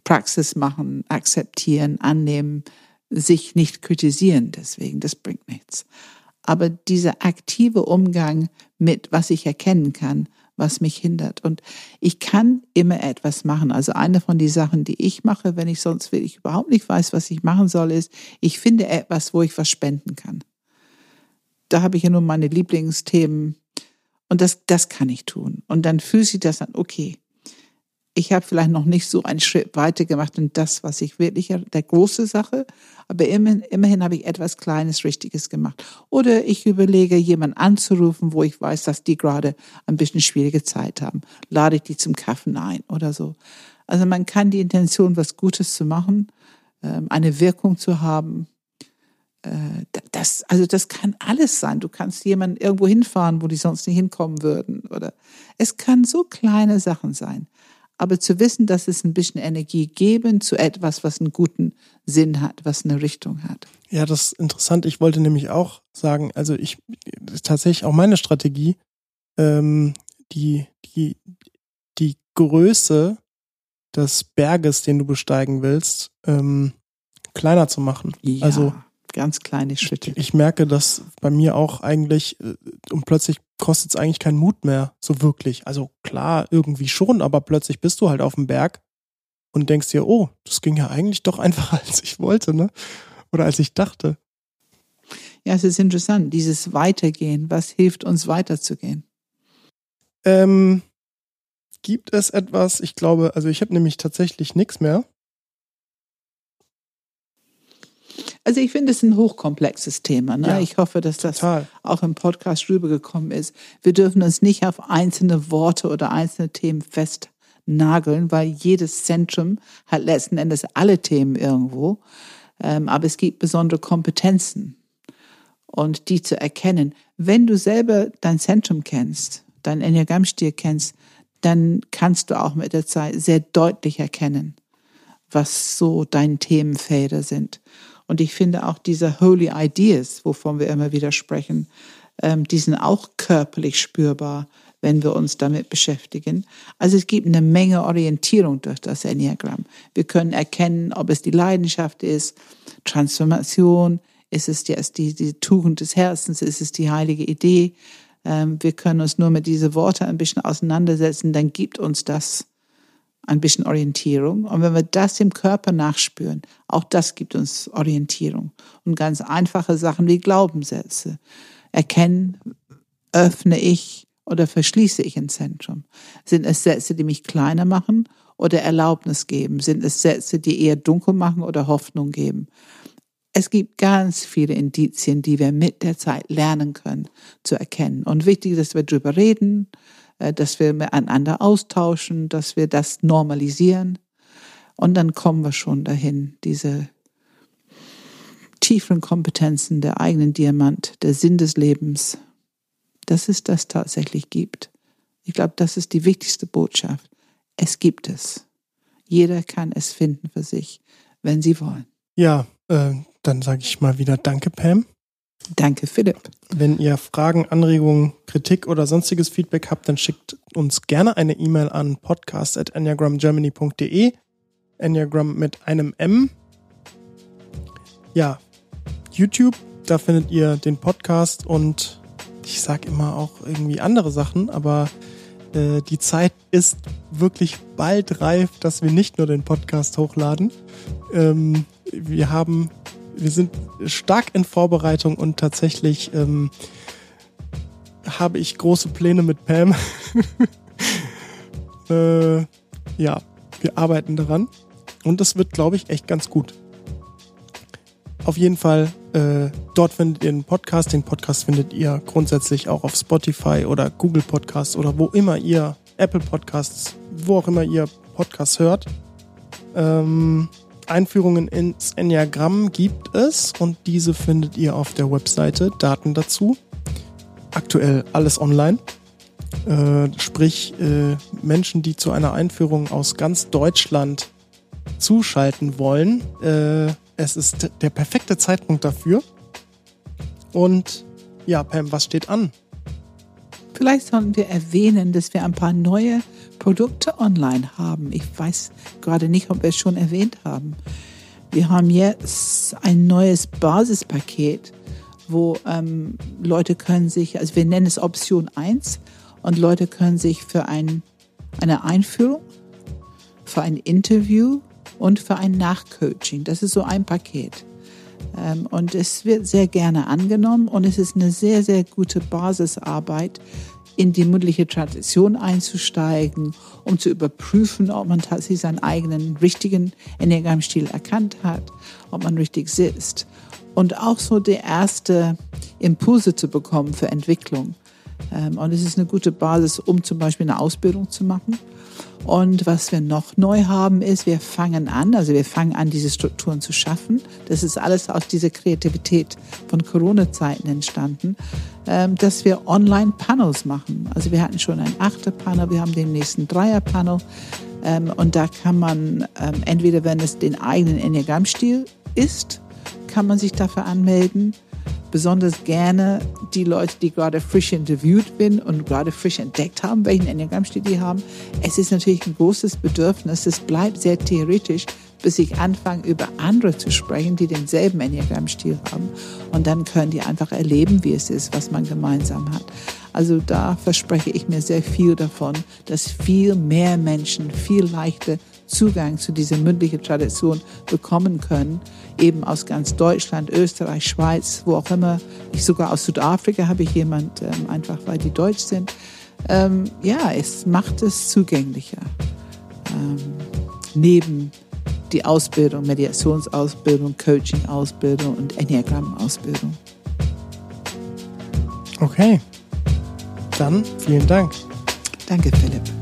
Praxis machen, akzeptieren, annehmen, sich nicht kritisieren deswegen, das bringt nichts. Aber dieser aktive Umgang mit, was ich erkennen kann, was mich hindert. Und ich kann immer etwas machen. Also eine von den Sachen, die ich mache, wenn ich sonst wirklich überhaupt nicht weiß, was ich machen soll, ist, ich finde etwas, wo ich was spenden kann. Da habe ich ja nun meine Lieblingsthemen. Und das, das kann ich tun. Und dann fühlt sich das an, okay, ich habe vielleicht noch nicht so einen Schritt weiter gemacht in das, was ich wirklich, der große Sache, aber immerhin, immerhin habe ich etwas Kleines, Richtiges gemacht. Oder ich überlege, jemanden anzurufen, wo ich weiß, dass die gerade ein bisschen schwierige Zeit haben. Lade ich die zum Kaffen ein oder so. Also man kann die Intention, was Gutes zu machen, ähm, eine Wirkung zu haben, äh, das, also das kann alles sein. Du kannst jemanden irgendwo hinfahren, wo die sonst nicht hinkommen würden. Oder es kann so kleine Sachen sein aber zu wissen, dass es ein bisschen Energie geben zu etwas, was einen guten Sinn hat, was eine Richtung hat.
Ja, das ist interessant. Ich wollte nämlich auch sagen, also ich tatsächlich auch meine Strategie, ähm, die, die, die Größe des Berges, den du besteigen willst, ähm, kleiner zu machen.
Ja.
Also
ganz kleine Schritte.
Ich, ich merke das bei mir auch eigentlich äh, und plötzlich kostet es eigentlich keinen Mut mehr, so wirklich. Also klar, irgendwie schon, aber plötzlich bist du halt auf dem Berg und denkst dir, oh, das ging ja eigentlich doch einfacher, als ich wollte, ne? Oder als ich dachte.
Ja, es ist interessant, dieses Weitergehen. Was hilft uns weiterzugehen?
Ähm, gibt es etwas, ich glaube, also ich habe nämlich tatsächlich nichts mehr.
Also ich finde es ein hochkomplexes Thema. Ne?
Ja,
ich hoffe, dass das
total.
auch im Podcast rübergekommen ist. Wir dürfen uns nicht auf einzelne Worte oder einzelne Themen festnageln, weil jedes Zentrum hat letzten Endes alle Themen irgendwo. Ähm, aber es gibt besondere Kompetenzen und die zu erkennen. Wenn du selber dein Zentrum kennst, dein Enneagrammstil kennst, dann kannst du auch mit der Zeit sehr deutlich erkennen, was so deine Themenfelder sind. Und ich finde auch diese Holy Ideas, wovon wir immer wieder sprechen, ähm, die sind auch körperlich spürbar, wenn wir uns damit beschäftigen. Also es gibt eine Menge Orientierung durch das Enneagramm. Wir können erkennen, ob es die Leidenschaft ist, Transformation, ist es die, die, die Tugend des Herzens, ist es die heilige Idee. Ähm, wir können uns nur mit diesen Worten ein bisschen auseinandersetzen, dann gibt uns das ein bisschen Orientierung. Und wenn wir das im Körper nachspüren, auch das gibt uns Orientierung. Und ganz einfache Sachen wie Glaubenssätze. Erkennen, öffne ich oder verschließe ich ein Zentrum? Sind es Sätze, die mich kleiner machen oder Erlaubnis geben? Sind es Sätze, die eher dunkel machen oder Hoffnung geben? Es gibt ganz viele Indizien, die wir mit der Zeit lernen können zu erkennen. Und wichtig, dass wir darüber reden, dass wir miteinander austauschen, dass wir das normalisieren. Und dann kommen wir schon dahin, diese tieferen Kompetenzen der eigenen Diamant, der Sinn des Lebens, dass es das tatsächlich gibt. Ich glaube, das ist die wichtigste Botschaft. Es gibt es. Jeder kann es finden für sich, wenn sie wollen.
Ja, äh, dann sage ich mal wieder Danke, Pam.
Danke, Philipp.
Wenn ihr Fragen, Anregungen, Kritik oder sonstiges Feedback habt, dann schickt uns gerne eine E-Mail an podcast.enneagramgermany.de. Enneagram mit einem M. Ja, YouTube, da findet ihr den Podcast und ich sage immer auch irgendwie andere Sachen, aber äh, die Zeit ist wirklich bald reif, dass wir nicht nur den Podcast hochladen. Ähm, wir haben wir sind stark in Vorbereitung und tatsächlich ähm, habe ich große Pläne mit Pam. äh, ja, wir arbeiten daran und das wird, glaube ich, echt ganz gut. Auf jeden Fall, äh, dort findet ihr den Podcast. Den Podcast findet ihr grundsätzlich auch auf Spotify oder Google Podcasts oder wo immer ihr Apple Podcasts, wo auch immer ihr Podcasts hört. Ähm, Einführungen ins Enneagramm gibt es und diese findet ihr auf der Webseite. Daten dazu. Aktuell alles online. Äh, sprich, äh, Menschen, die zu einer Einführung aus ganz Deutschland zuschalten wollen. Äh, es ist der perfekte Zeitpunkt dafür. Und ja, Pam, was steht an?
Vielleicht sollten wir erwähnen, dass wir ein paar neue Produkte online haben. Ich weiß gerade nicht, ob wir es schon erwähnt haben. Wir haben jetzt ein neues Basispaket, wo ähm, Leute können sich, also wir nennen es Option 1, und Leute können sich für ein, eine Einführung, für ein Interview und für ein Nachcoaching, das ist so ein Paket. Ähm, und es wird sehr gerne angenommen und es ist eine sehr, sehr gute Basisarbeit, in die mündliche Tradition einzusteigen, um zu überprüfen, ob man tatsächlich seinen eigenen richtigen Enneagramm-Stil erkannt hat, ob man richtig sitzt. Und auch so die erste Impulse zu bekommen für Entwicklung. Ähm, und es ist eine gute Basis, um zum Beispiel eine Ausbildung zu machen. Und was wir noch neu haben, ist, wir fangen an, also wir fangen an, diese Strukturen zu schaffen. Das ist alles aus dieser Kreativität von Corona-Zeiten entstanden, ähm, dass wir Online-Panels machen. Also wir hatten schon ein Achter-Panel, wir haben den nächsten Dreier-Panel. Ähm, und da kann man entweder, wenn es den eigenen Enneagramm-Stil ist, kann man sich dafür anmelden besonders gerne die Leute, die gerade frisch interviewt bin und gerade frisch entdeckt haben, welchen Enneagramm-Stil die haben. Es ist natürlich ein großes Bedürfnis. Es bleibt sehr theoretisch, bis ich anfange, über andere zu sprechen, die denselben Enneagramm-Stil haben. Und dann können die einfach erleben, wie es ist, was man gemeinsam hat. Also da verspreche ich mir sehr viel davon, dass viel mehr Menschen viel leichter Zugang zu dieser mündlichen Tradition bekommen können, eben aus ganz Deutschland, Österreich, Schweiz, wo auch immer. Ich sogar aus Südafrika habe ich jemand, ähm, einfach weil die deutsch sind. Ähm, ja, es macht es zugänglicher. Ähm, neben die Ausbildung, Mediationsausbildung, Coaching-Ausbildung und Enneagramm-Ausbildung.
Okay, dann vielen Dank.
Danke, Philipp.